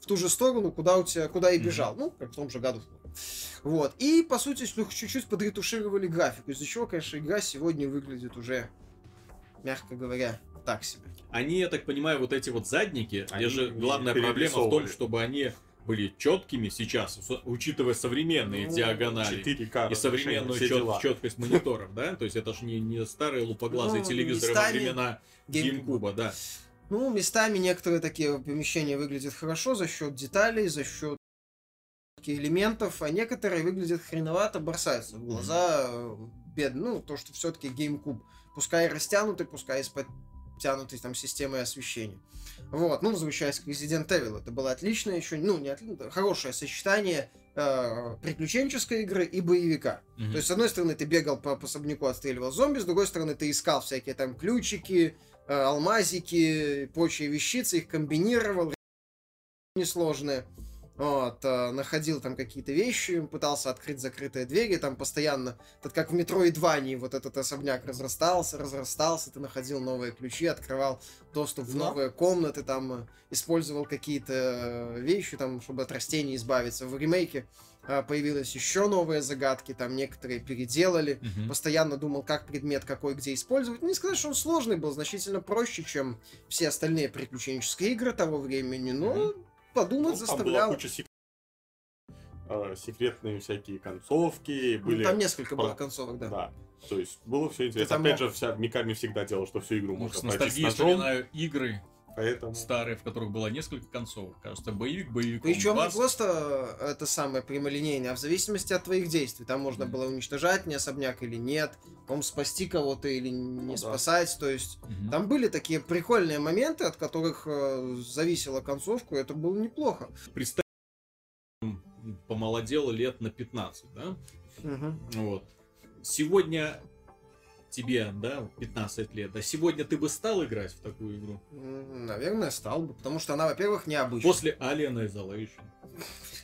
в ту же сторону, куда у тебя, куда и бежал. Ну, как в том же году. Вот. И, по сути, слегка- чуть-чуть подретушировали графику, из-за чего, конечно, игра сегодня выглядит уже, мягко говоря, так себе. Они, я так понимаю, вот эти вот задники, Они где же главная проблема в том, чтобы они были четкими сейчас, учитывая современные Ну, диагонали 4К и современную чет- четкость мониторов, да? То есть это же не, не старые лупоглазые Ну, телевизоры во местами времена GameCube. Да. Ну, местами некоторые такие помещения выглядят хорошо за счет деталей, за счет элементов, а некоторые выглядят хреновато, бросаются в глаза, э, бед, ну, то, что все-таки GameCube, пускай растянутый, пускай с подтянутой там системой освещения. Вот, ну, возвращаясь к Resident Evil, это было отличное еще, ну, не отлично, хорошее сочетание э, приключенческой игры и боевика. Мгм. То есть, с одной стороны, ты бегал по, по особняку, отстреливал зомби, с другой стороны, ты искал всякие там ключики, э, алмазики, прочие вещицы, их комбинировал, несложные. Вот, э, находил там какие-то вещи, пытался открыть закрытые двери, там постоянно, это как в метро и 2 вот этот особняк разрастался, разрастался, ты находил новые ключи, открывал доступ в новые комнаты, там э, использовал какие-то э, вещи, там, чтобы от растений избавиться. В ремейке появились еще новые загадки, там некоторые переделали, Мгм. постоянно думал, как предмет какой где использовать. Не сказать, что он сложный был, значительно проще, чем все остальные приключенческие игры того времени, но подумать Ну, там заставлял. была куча сек- э, секретные всякие концовки, Ну, были... Там несколько было концовок, да. Да. То есть было все интересно. там Опять мог- же, вся Миками всегда делал, что всю игру Ну, можно с пройти с ножом, игры поэтому... старые, в которых было несколько концовок. Кажется, боевик, боевик. Причем не просто это самое прямолинейное, а в зависимости от твоих действий. Там можно Мгм. было уничтожать не особняк или нет, по спасти кого-то или не Ну да. спасать. То есть там были такие прикольные моменты, от которых э, зависела концовка, и это было неплохо. Представь, помолодел лет на 15, да? Мгм. Вот. Сегодня тебе, да, 15 лет, да, сегодня ты бы стал играть в такую игру? Наверное, стал бы, потому что она, во-первых, необычная. После Alien Isolation.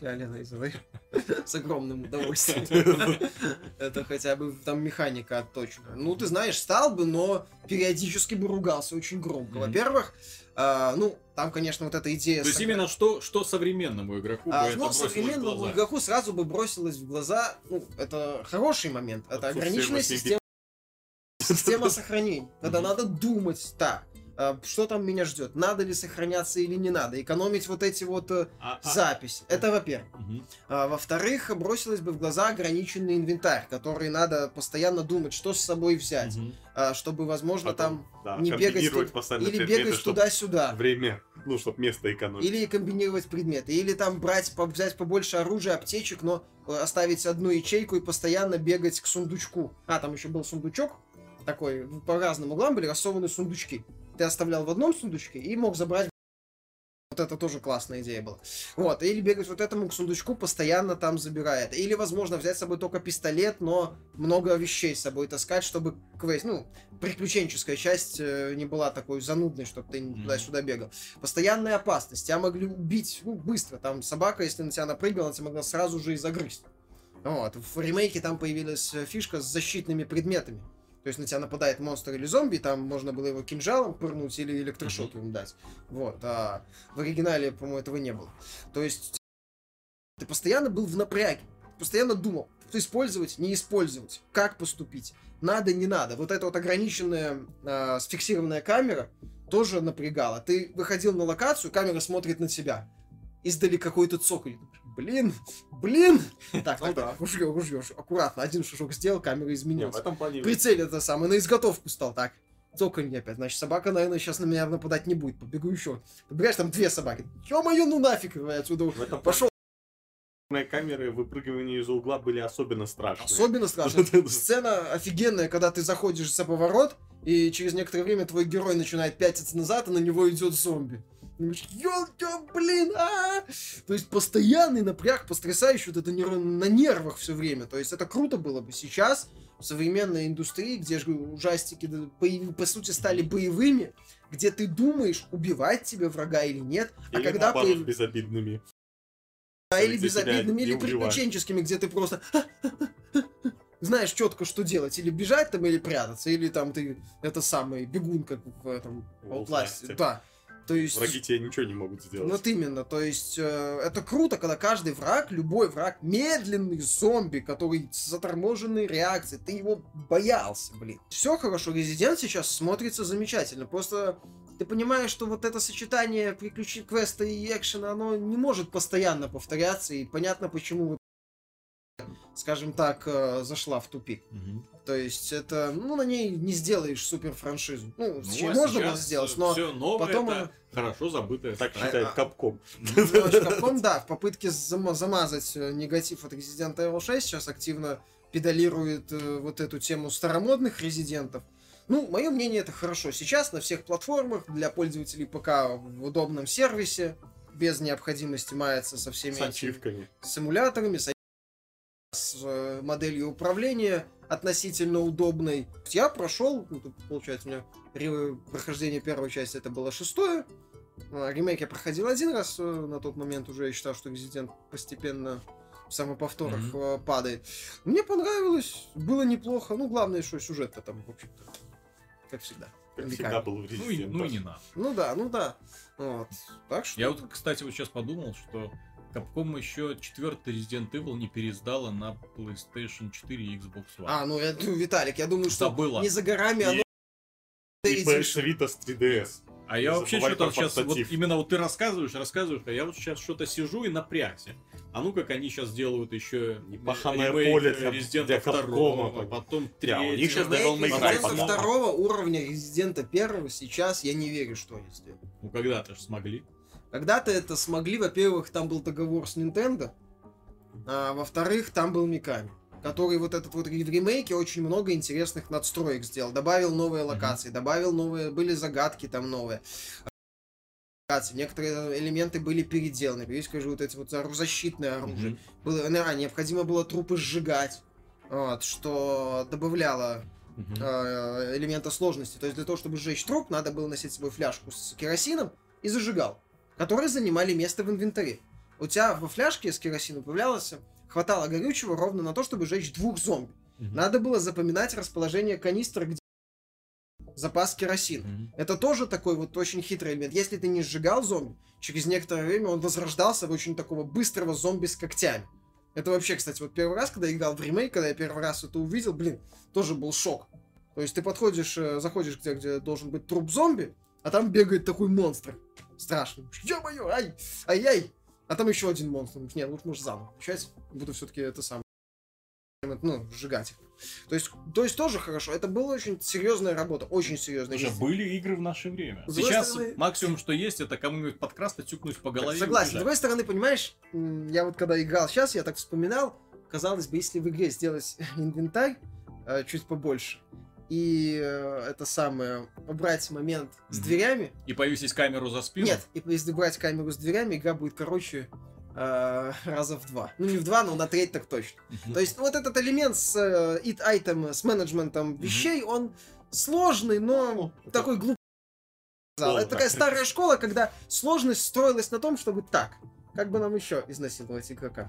Алена Изолай. [laughs] С огромным удовольствием. [laughs] Это хотя бы там механика отточена. Ну, ты знаешь, стал бы, но периодически бы ругался очень громко. Во-первых, а, ну, там, конечно, вот эта идея... То есть именно что, что современному игроку бы А, это ну, в современному глаза? игроку сразу бы бросилось в глаза, ну, это хороший момент, это Отсутствие ограниченная 8 система, система [laughs] сохранений, когда надо думать, так, а, что там меня ждет, надо ли сохраняться или не надо, экономить вот эти вот э, А- а- записи, это во-первых. А, во-вторых, бросилось бы в глаза ограниченный инвентарь, который надо постоянно думать, что с собой взять, а, чтобы, возможно, Потом, там да, не бегать или предметы, бегать туда-сюда. Время, ну, чтобы место экономить. Или комбинировать предметы, или там брать, взять побольше оружия, аптечек, но э, оставить одну ячейку и постоянно бегать к сундучку. А, там еще был сундучок такой, в- по разным углам были рассованы сундучки. Ты оставлял в одном сундучке и мог забрать вот это тоже классная идея была. Вот, или бегать вот этому к сундучку, постоянно там забирает. Или, возможно, взять с собой только пистолет, но много вещей с собой таскать, чтобы квест, ну, приключенческая часть э, не была такой занудной, чтобы ты не туда-сюда бегал. Постоянная опасность. Тебя могли убить, ну, быстро. Там собака, если на тебя напрыгала, она тебя могла сразу же и загрызть. Вот. В ремейке там появилась э, фишка с защитными предметами. То есть на тебя нападает монстр или зомби, там можно было его кинжалом пырнуть или электрошок ему дать. Вот. А в оригинале, по-моему, этого не было. То есть ты постоянно был в напряге. Постоянно думал, что использовать, не использовать, как поступить. Надо, не надо. Вот эта вот ограниченная а, сфиксированная камера тоже напрягала. Ты выходил на локацию, камера смотрит на тебя. Издали какой-то цоколь. Блин, блин. Так, Ну да. ружье, ружье. Аккуратно. Один шажок сделал, камера Не, в изменилась. этом плане... Прицель это самое, на изготовку стал, так. Цоканье опять. Значит, собака, наверное, сейчас на меня нападать не будет. Побегу еще. Подбегаешь, там две собаки. Ё-моё, ну нафиг, я отсюда В этом пошел. камеры выпрыгивания из-за угла были особенно страшные. Особенно страшно. Сцена офигенная, когда ты заходишь за поворот, и через некоторое время твой герой начинает пятиться назад, и на него идет зомби. Думаешь, «Ё- блин, а То есть постоянный напряг, потрясающий, вот это на нервах все время. То есть это круто было бы сейчас, в современной индустрии, где же ужастики, по сути, стали боевыми, где ты думаешь, убивать тебе врага или нет, а Или когда наоборот, появ- безобидными. а, или безобидными, или приключенческими, где ты просто [laughs] знаешь четко, что делать. Или бежать там, или прятаться. Или там ты, это самый, бегун, как в этом. Outlast. Да. То есть... Враги тебе ничего не могут сделать. Вот именно, то есть э, это круто, когда каждый враг, любой враг, медленный зомби, который с заторможенной реакцией, ты его боялся, блин. Все хорошо, Резидент сейчас смотрится замечательно, просто ты понимаешь, что вот это сочетание приключений квеста и экшена, оно не может постоянно повторяться, и понятно, почему, скажем так, э, зашла в тупик. Мгм. То есть это, ну, на ней не сделаешь супер франшизу. Ну, Ну, а можно было сделать, но все новое потом это оно- хорошо забытое. Так считает а- Капком. [laughs] Ну, Capcom, да, в попытке зама- замазать э, негатив от Resident Evil 6 сейчас активно педалирует э, вот эту тему старомодных резидентов. Ну, мое мнение, это хорошо. Сейчас на всех платформах для пользователей ПК в удобном сервисе, без необходимости маяться со всеми С этими с, с, э, моделью управления относительно удобной. Я прошел, ну, получается, у меня ре- прохождение первой части это было шестое, А, Ремейк я проходил один раз, э, на тот момент уже я считал, что Resident постепенно в самоповторах э, падает. Мне понравилось, было неплохо. Ну, главное, что сюжет-то там, в общем-то, как всегда. Как всегда был в Ну и, ну и не надо. Ну да, ну да. Вот. Так что... Я вот, кстати, вот сейчас подумал, что Capcom еще четвертый Resident Evil не переиздала на PlayStation 4 и Xbox One. А, ну, я, ну, Виталик, я думаю, что Забыла. не за горами оно... И PS Vita с 3DS. А я вообще что-то сейчас, вот именно вот ты рассказываешь, рассказываешь, а я вот сейчас что-то сижу и напрягся. А ну как они сейчас делают еще Непаханное поле для- Резидента для второго, Capcom. потом Да, у третьего. них щас Ремейк Devil May Cry Резидента потом. второго уровня Резидента первого сейчас я не верю, что они сделают. Ну когда-то же смогли. Когда-то это смогли, во-первых, там был договор с Nintendo, а во-вторых, там был Миками, который вот этот вот в ремейке очень много интересных надстроек сделал. Добавил новые локации, добавил новые, были загадки там новые. Некоторые элементы были переделаны. Есть, скажу, вот эти вот защитное оружие. Мгм. Было, а, необходимо было трупы сжигать. Вот, что добавляло Мгм. э, элемента сложности. То есть для того, чтобы сжечь труп, надо было носить с собой фляжку с керосином и зажигал, которые занимали место в инвентаре. У тебя во фляжке с керосином появлялось, хватало горючего ровно на то, чтобы сжечь двух зомби. Мгм. Надо было запоминать расположение канистр, где запас керосина. Мгм. Это тоже такой вот очень хитрый элемент. Если ты не сжигал зомби, через некоторое время он возрождался в очень такого быстрого зомби с когтями. Это вообще, кстати, вот первый раз, когда играл в ремейк, когда я первый раз это увидел, блин, тоже был шок. То есть ты подходишь, э, заходишь где, где должен быть труп зомби, а там бегает такой монстр. Страшный. Ё-моё, ай, ай-яй. А там еще один монстр. Нет, лучше может заново начать. Буду все-таки это самое. Ну, сжигать их. То есть, то есть тоже хорошо. Это была очень серьезная работа. Очень серьезная. Уже Если- были игры в наше время. С Сейчас стороны- максимум, что есть, это кому-нибудь подкрасться, тюкнуть по голове. Согласен. С другой стороны, понимаешь, я вот когда играл сейчас, я так вспоминал, казалось бы, если в игре сделать [laughs] инвентарь э, чуть побольше, и э, это самое, убрать момент с дверями, И повесить камеру за спину. нет, и если убрать камеру с дверями, игра будет короче э, раза в два. Ну, не в два, но на треть так точно. То есть вот этот элемент с э, it item, с менеджментом вещей, он сложный, но такой глупый. Это такая старая школа, когда сложность строилась на том, чтобы так, как бы нам еще изнасиловать игрока.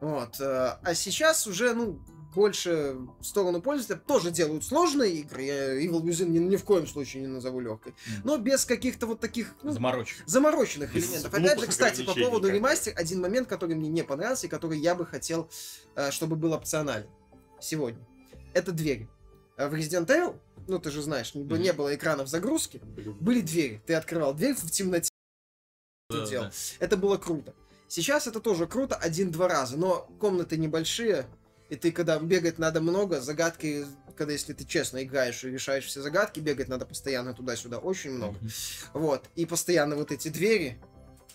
Вот. э, А сейчас уже, ну, больше в сторону пользователя тоже делают сложные игры. Я Evil Within ни, ни в коем случае не назову легкой. Но без каких-то вот таких ну, замороченных Без элементов. Опять же, кстати, по поводу как бы. ремастер, один момент, который мне не понравился, и который я бы хотел, э, чтобы был опционален сегодня. Это двери. Э, В Resident Evil, ну ты же знаешь, не, Мгм. не было экранов загрузки, были двери. Ты открывал дверь в темноте. Да, делал. да. Это было круто. Сейчас это тоже круто один-два раза, но комнаты небольшие, и ты когда бегать надо много, загадки, когда если ты честно играешь и решаешь все загадки, бегать надо постоянно туда-сюда очень много. Вот. И постоянно вот эти двери,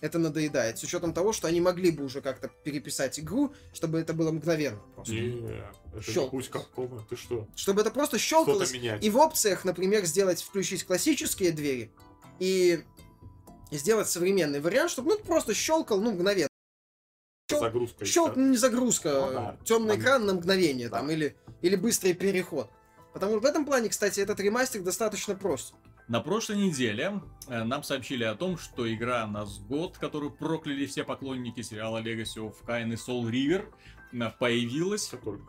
это надоедает. С учетом того, что они могли бы уже как-то переписать игру, чтобы это было мгновенно. просто. Не, это Щелк. путь какого, ты что? Чтобы это просто щелкалось. И в опциях, например, сделать, включить классические двери и сделать современный вариант, чтобы ну, просто щелкал, ну, мгновенно. Загрузка. и Щелк, всё. ну, не загрузка, Ну да. темный экран на мгновение, Да. там, или, или быстрый переход. Потому что в этом плане, кстати, этот ремастер достаточно прост. На прошлой неделе э, нам сообщили о том, что игра нас год, которую прокляли все поклонники сериала Legacy of Kain и Soul River, э, появилась. Который,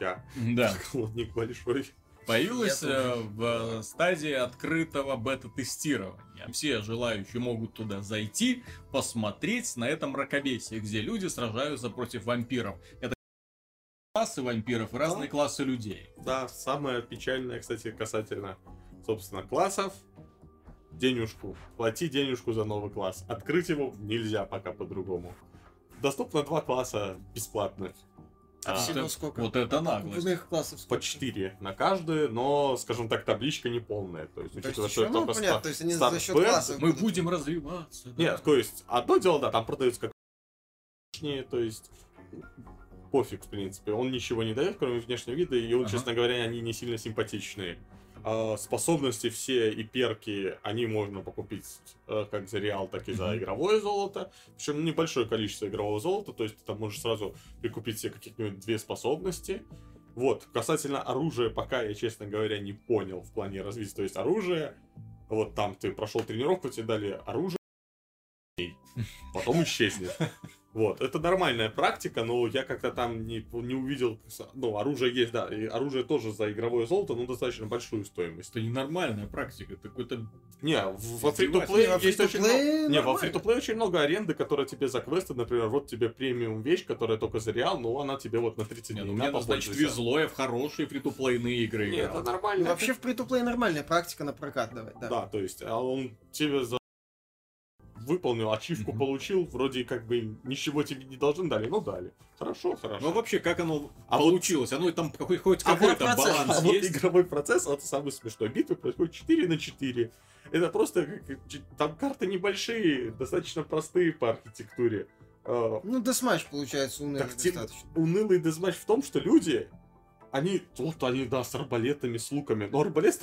я, Да. [laughs] поклонник большой. Появилась э, в стадии открытого бета-тестирования. Все желающие могут туда зайти, посмотреть на этом мракобесие, где люди сражаются против вампиров. Это классы вампиров и разные Да. классы людей. Да, самое печальное, кстати, касательно, собственно, классов. Денежку. Плати денежку за новый класс. Открыть его нельзя пока по-другому. Доступно два класса бесплатных. А А, всего сколько? вот это наглость. выпускных классов по сколько? 4 на каждый, но, скажем так, табличка не полная. То есть, То учитывая, что это ну, понятно, ста- то есть они за счет классов Мы будут. будем развиваться. да. Нет, то есть, одно дело, да, там продается как то есть пофиг, в принципе. Он ничего не дает, кроме внешнего вида, и он, Ага. честно говоря, они не сильно симпатичные. А способности все и перки, они можно покупить э, как за реал, так и за игровое золото. Причем небольшое количество игрового золота, то есть ты там можешь сразу прикупить себе каких-нибудь две способности. Вот, касательно оружия, пока я, честно говоря, не понял в плане развития. То есть оружие Вот там ты прошел тренировку, тебе дали оружие, потом исчезнет. Вот, это нормальная практика, но я как-то там не, не увидел, ну, оружие есть, да, и оружие тоже за игровое золото, но достаточно большую стоимость. Это ненормальная практика, это какой-то... Не, в- во фри-то-плей Не, во есть очень много... Не, во нормально. фри-то-плей очень много аренды, которая тебе за квесты, например, вот тебе премиум вещь, которая только за реал, но она тебе вот на 30 Не, дней. ну на, мне, значит, везло, я в хорошие фри-то-плейные игры Не, это нормально. Ну, Вообще в free-to-play нормальная практика на прокат давать, да. Да, то есть, а он тебе за выполнил, ачивку Мгм. получил, вроде как бы ничего тебе не должны дали, ну дали. Хорошо, хорошо. Ну вообще, как оно А вот- получилось? Оно там какой, хоть А какой-то вот процесс, баланс А вот есть? игровой процесс, вот самый смешной. Битвы происходят 4 на 4. Это просто, как- ч- там карты небольшие, достаточно простые по архитектуре. А, Ну, десматч получается унылый Так, достаточно. унылый дезматч в том, что люди, они, вот они, да, с арбалетами, с луками, но арбалет.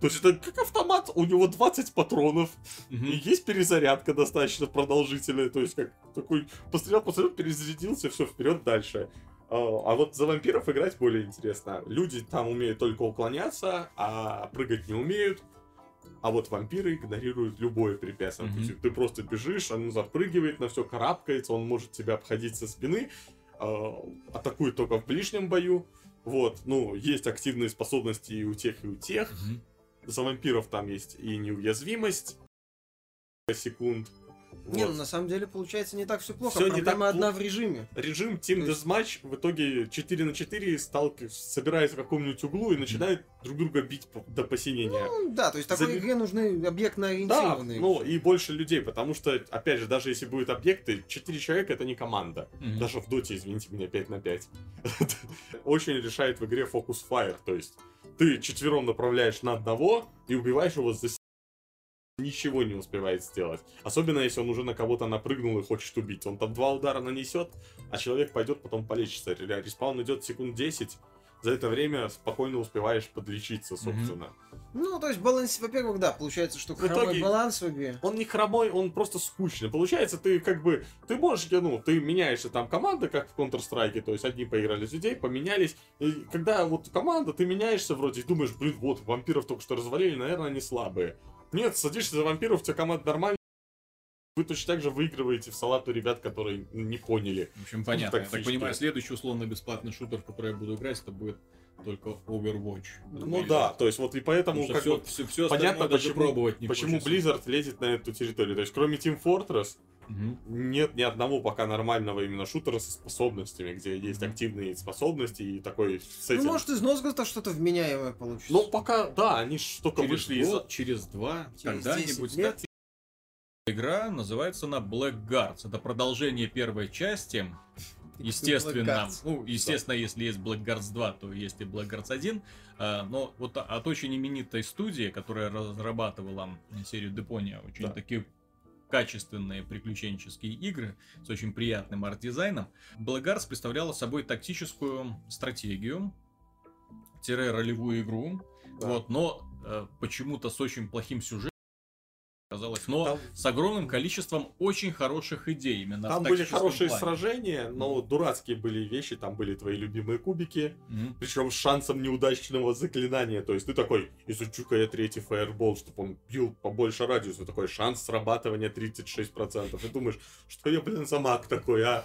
То есть это как автомат, у него 20 патронов, Мгм. и есть перезарядка достаточно продолжительная, то есть как такой пострелял, пострелял, перезарядился, все, вперед дальше. А а вот за вампиров играть более интересно. Люди там умеют только уклоняться, а прыгать не умеют. А вот вампиры игнорируют любое препятствие. Есть ты просто бежишь, он запрыгивает, на все карабкается, он может тебя обходить со спины, а, атакует только в ближнем бою. Вот, ну, есть активные способности и у тех, и у тех. Мгм. За вампиров там есть и неуязвимость секунд. Не, Вот. ну на самом деле получается не так все плохо. Всё не Проблема так одна в режиме. Режим Team То есть- Deathmatch в итоге 4 на 4 сталкив... собирается в каком-нибудь углу и начинает друг друга бить по- до посинения. Ну, да, то есть такой Заби- игре нужны Да, объектно-ориентированные. ну и больше людей, потому что, опять же, даже если будут объекты, 4 человека это не команда. Мгм. Даже в доте, извините меня, 5 на 5. [laughs] Очень решает в игре фокус файр, то есть ты четвером направляешь на одного и убиваешь его за ничего не успевает сделать. Особенно если он уже на кого-то напрыгнул и хочет убить. Он там два удара нанесет, а человек пойдет потом полечится. Ре- Респаун идет секунд 10. За это время спокойно успеваешь подлечиться, собственно. Ну, то есть баланс, во-первых, да, получается, что В хромой итоге- баланс в игре. Он не хромой, он просто скучный. Получается, ты как бы, ты можешь, ну, ты меняешься там команда, как в Counter-Strike, то есть одни поиграли с людей, поменялись. И когда вот команда, ты меняешься вроде и думаешь, блин, вот, вампиров только что развалили, наверное, они слабые. Нет, садишься за вампиров, у тебя команда нормальная, вы точно так же выигрываете в салату ребят, которые не поняли. В общем, понятно. Я так понимаю, следующий условно-бесплатный шутер, в который я буду играть, это будет только Overwatch. Ну да, то есть вот и поэтому как все, бы все, все понятно, даже почему- пробовать не почему хочется. Blizzard лезет на эту территорию. То есть кроме Team Fortress, Мгм. нет ни одного пока нормального именно шутера со способностями, где есть Мгм. активные способности и такой с Ну, этим. может, из Нозгота что-то вменяемое получится. Ну, пока, да, они ж только Через вышли из... год, через два, Через когда-нибудь. 10 лет. Игра называется на Blackguards. Это продолжение первой части. Естественно, ну, естественно, если есть Blackguards 2, то есть и Blackguards 1. А, Но вот от очень именитой студии, которая разрабатывала серию Депония, очень Да. такие качественные приключенческие игры с очень приятным арт-дизайном. Blackguards представляла собой тактическую стратегию, тире ролевую игру, Да. вот, но э, почему-то с очень плохим сюжетом оказалось, но Там, с огромным количеством очень хороших идей именно. там были хорошие плане. сражения, но дурацкие были вещи, там были твои любимые кубики, Мгм. причем с шансом неудачного заклинания. То есть ты такой, изучу-ка я третий фаербол, чтобы он бил побольше радиуса. Такой шанс срабатывания 36%. И думаешь, что я, блин, за маг такой, а?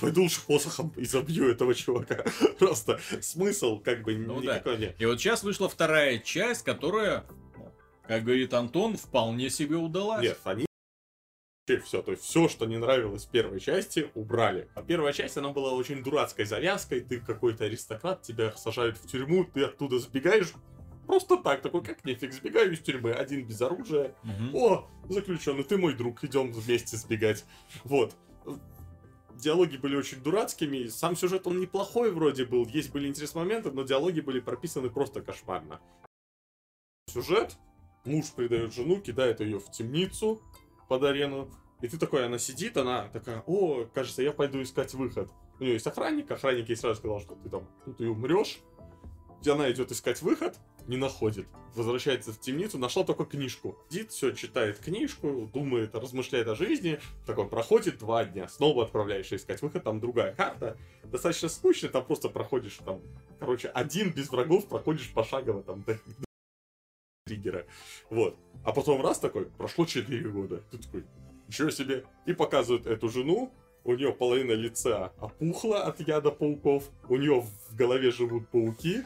Пойду лучше посохом и забью этого чувака. Просто смысл как бы Ну да. никакой нет. И вот сейчас вышла вторая часть, которая, как говорит Антон, вполне себе удалась. Нет, они все, то есть все, что не нравилось в первой части, убрали. А первая часть, она была очень дурацкой завязкой, ты какой-то аристократ, тебя сажают в тюрьму, ты оттуда сбегаешь, просто так, такой, как нефиг, сбегаю из тюрьмы, один без оружия, Мгм. о, заключенный, ты мой друг, идем вместе сбегать. Вот. Диалоги были очень дурацкими, сам сюжет он неплохой вроде был, есть были интересные моменты, но диалоги были прописаны просто кошмарно. Сюжет, муж предает жену, кидает ее в темницу под арену, и ты такой, она сидит, она такая, о, кажется, я пойду искать выход. У нее есть охранник, охранник ей сразу сказал, что ты там, тут и умрешь. И она идет искать выход, не находит. Возвращается в темницу, нашла только книжку. Сидит, все, читает книжку, думает, размышляет о жизни. Такой, проходит два дня, снова отправляешься искать выход, там другая карта. Достаточно скучно, там просто проходишь, там, короче, один без врагов проходишь пошагово, там, до, [laughs] триггера. Вот. А потом раз такой, прошло 4 года. Ты такой, ничего себе. И показывают эту жену, у нее половина лица опухла от яда пауков, у нее в голове живут пауки,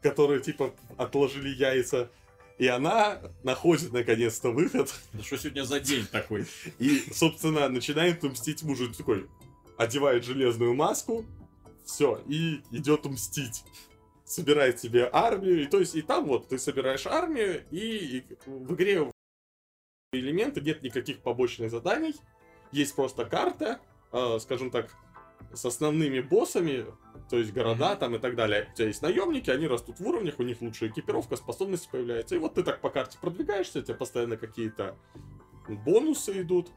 которые типа отложили яйца, и она находит наконец-то выход. Да что сегодня за день такой? И, собственно, начинает мстить мужу. Такой, одевает железную маску, все, и идет мстить. Собирает себе армию, и то есть и там вот ты собираешь армию, и, и в игре элементы нет никаких побочных заданий, есть просто карта, э, скажем так, с основными боссами, то есть города Мгм. там и так далее. У тебя есть наемники, они растут в уровнях, у них лучшая экипировка, способности появляются. И вот ты так по карте продвигаешься, у тебя постоянно какие-то бонусы идут.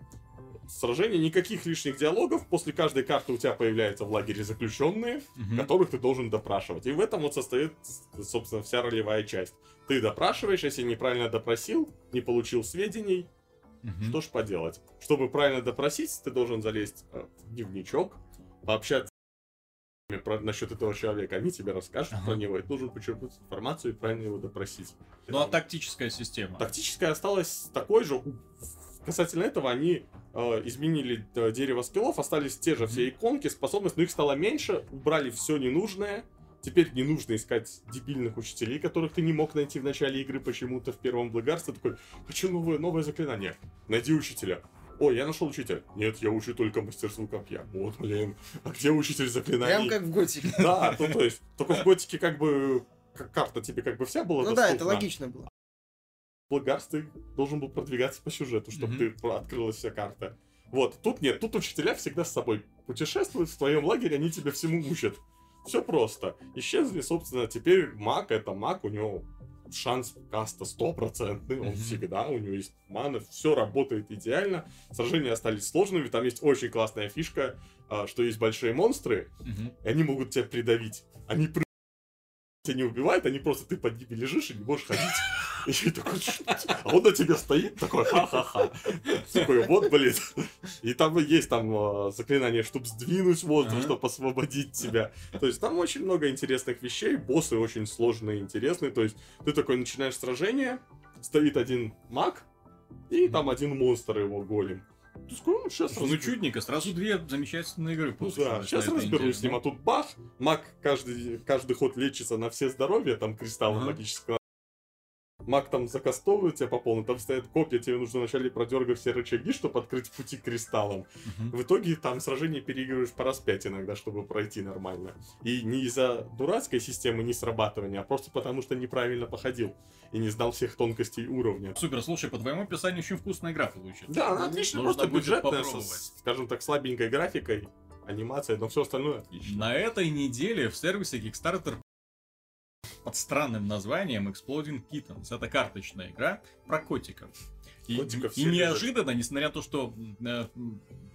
Сражения, никаких лишних диалогов. После каждой карты у тебя появляются в лагере заключенные, Мгм. которых ты должен допрашивать. И в этом вот состоит, собственно, вся ролевая часть. Ты допрашиваешь, если неправильно допросил, не получил сведений, Мгм. что ж поделать? Чтобы правильно допросить, ты должен залезть э, в дневничок, пообщаться про, насчет этого человека. Они тебе расскажут Ага. про него, и ты должен почерпнуть информацию и правильно его допросить. Ну а тактическая система? Тактическая осталась такой же. Касательно этого, они э, изменили э, дерево скиллов, остались те же все иконки, способности, но их стало меньше, убрали все ненужное. Теперь не нужно искать дебильных учителей, которых ты не мог найти в начале игры почему-то в первом Блэкгарсе. Такой, хочу новое, новое заклинание. Найди учителя. О, я нашел учителя. Нет, я учу только мастерству копья. Вот, блин. А где учитель заклинаний? Прям как в Готике. Да, ну то есть, только в Готике как бы карта тебе как бы вся была Ну да, это доступна. логично было. Благарс ты должен был продвигаться по сюжету, чтобы ты про- открылась вся карта. Вот, тут нет, тут учителя всегда с собой путешествуют, в твоем лагере они тебя всему учат. Все просто. Исчезли, собственно, теперь маг это маг, у него шанс каста стопроцентный, он всегда, у него есть мана, все работает идеально. Сражения остались сложными, там есть очень классная фишка, а, что есть большие монстры, и они могут тебя придавить. Они тебя не убивают, они просто ты под ними лежишь и не можешь ходить. И такой, «Что? а он на тебе стоит, такой, ха-ха-ха. Такой, вот, блин. И там есть там а, заклинание, чтобы сдвинуть воздух, чтобы освободить тебя. То есть там очень много интересных вещей, боссы очень сложные и интересные. То есть ты такой начинаешь сражение, стоит один маг, и там один монстр его голем. Ну, сейчас Ну чудненько, сразу две замечательные игры ну да, сейчас разберусь с ним, а тут бах, маг каждый, каждый ход лечится на все здоровья, там кристаллы Ага. магического. Маг там закастовывает тебя по полной, там стоят копья, тебе нужно вначале продергать все рычаги, чтобы открыть пути к кристаллам. Мгм. В итоге там сражение переигрываешь по раз пять иногда, чтобы пройти нормально. И не из-за дурацкой системы не срабатывания, а просто потому что неправильно походил и не знал всех тонкостей уровня. Супер, слушай, по твоему описанию очень вкусная игра получится. Да, она отлично, Нужно просто бюджетная, попробовать. с, скажем так, слабенькой графикой, анимацией, но все остальное отлично. На этой неделе в сервисе Kickstarter под странным названием Exploding Kittens. Это карточная игра про котиков. И, Котиков и неожиданно, несмотря на то, что э,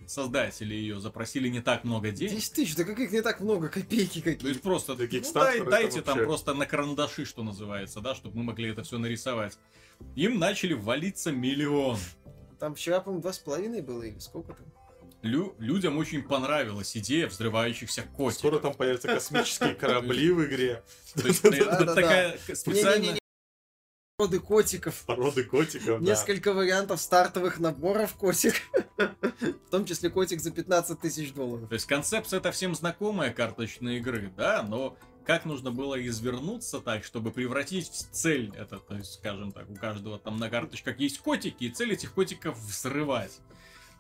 создатели ее запросили не так много денег, 10 тысяч, да каких не так много, копейки то какие. есть просто Для ну, дай- дайте там вообще- просто на карандаши, что называется, да, чтобы мы могли это все нарисовать. Им начали валиться миллион. Там вчера, по-моему, два с половиной было или сколько там? Лю- людям очень понравилась идея взрывающихся котиков. Скоро там появятся космические корабли в игре, То есть, такая специально... Не-не-не. Роды котиков. породы котиков, да. Несколько вариантов стартовых наборов котик. В том числе котик за 15 тысяч долларов. То есть концепция это всем знакомая карточной игры, да, но как нужно было извернуться так, чтобы превратить в цель это, то есть, скажем так, у каждого там на карточках есть котики, и цель этих котиков взрывать.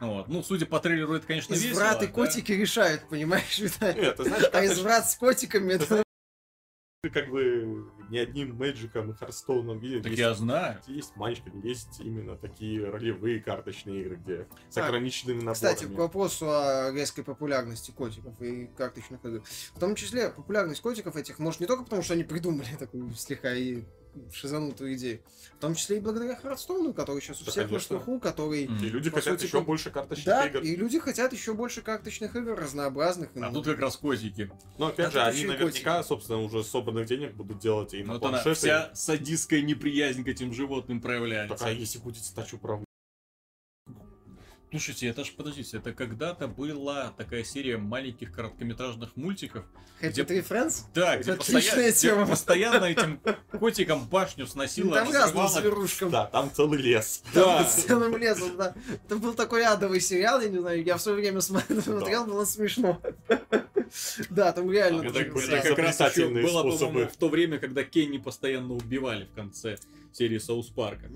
Вот. Ну, судя по трейлеру, это, конечно, весело. Изврат и да. котики решают, понимаешь, [laughs] Виталий? Нет, ты знаешь, А изврат с котиками это... [laughs] как бы не одним Мэджиком и Харстоуном видят. Так есть, я знаю. есть манчками, есть именно такие ролевые карточные игры, где с А, ограниченными наборами. Кстати, к вопросу о резкой популярности котиков и карточных игр. В том числе популярность котиков этих может не только потому, что они придумали [laughs] такую слегка и шизанутую идею, в том числе и благодаря Хардстоуну, который сейчас у Да, всех на конечно. слуху, который... И люди хотят сути, еще как- больше карточных Да, игр. и люди хотят еще больше карточных игр, разнообразных. А тут как раз котики. Но опять А же, они наверняка, собственно, уже собранных денег будут делать и на Вот она, планшеты. вся садистская неприязнь к этим животным проявляется. Так, а если будет стать управление? Слушайте, это ж, подождите, это когда-то была такая серия маленьких короткометражных мультиков. Где- Happy Tree Friends? Да, где, постоянно, где постоянно этим котиком башню сносило, Там разным зверушкам. Да, там целый лес. Да. С целым лесом, да. Это был такой адовый сериал, я не знаю, я в свое время смотрел, смотрел, было смешно. Да, там реально... Это, как раз было, способы. по-моему, в то время, когда Кенни постоянно убивали в конце серии Саус Парка.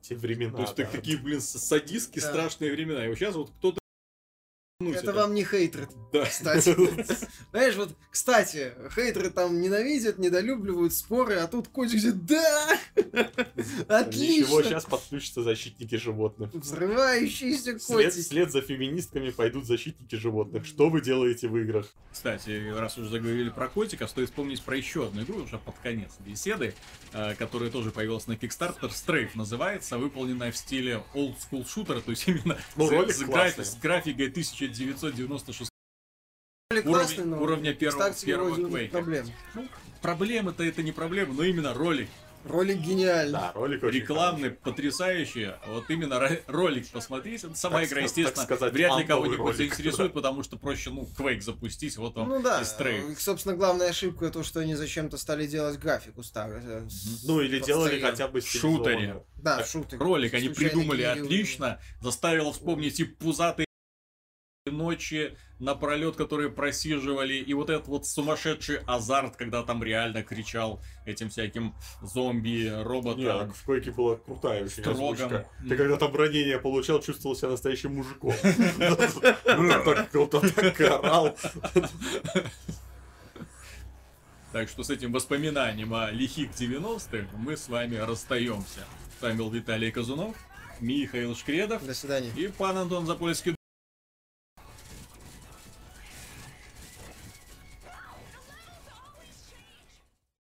Те времена. То есть такие, блин, с- садистские Да. страшные времена. И вот сейчас вот кто-то... Ну, Это вам не хейтеры, да. кстати. [laughs] Знаешь, вот, кстати, хейтеры там ненавидят, недолюбливают споры, а тут котик говорит, да! [laughs] Отлично! Ничего, сейчас подключатся защитники животных. Взрывающиеся котики. След, за феминистками пойдут защитники животных. Что вы делаете в играх? Кстати, раз уже заговорили про Котика, стоит вспомнить про еще одну игру, уже под конец беседы, э, которая тоже появилась на Kickstarter. Стрейф называется, выполненная в стиле old school шутера, то есть именно ну, с, с, графикой 1000 1996 Ролик уровня- классный, но уровня первого- первого Quake. проблем. Проблемы-то это не проблема, но именно ролик. Ролик гениальный. Да, ролик очень Рекламный, потрясающий. А Вот именно ро- ролик посмотрите. Сама Так игра, естественно, сказать, вряд ли кого-нибудь заинтересует, [laughs] потому что проще, ну, Quake запустить, вот вам Ну да, и Strafe. э, собственно, главная ошибка то, что они зачем-то стали делать графику старую. э, Ну или делали постоянно. хотя бы В шутере. Да, Так, шутер. Ролик они придумали генерировали. отлично, заставило вспомнить и пузатые ночи напролет, которые просиживали, и вот этот вот сумасшедший азарт, когда там реально кричал этим всяким зомби, Не, роботам. так в Quake была крутая очень озвучка. Ты когда там ранение получал, чувствовал себя настоящим мужиком. [laughs] Так кто-то так орал. Так что с этим воспоминанием о лихих 90-х мы с вами расстаемся. С вами был Виталий Казунов, Михаил Шкредов До свидания. и пан Антон Запольский.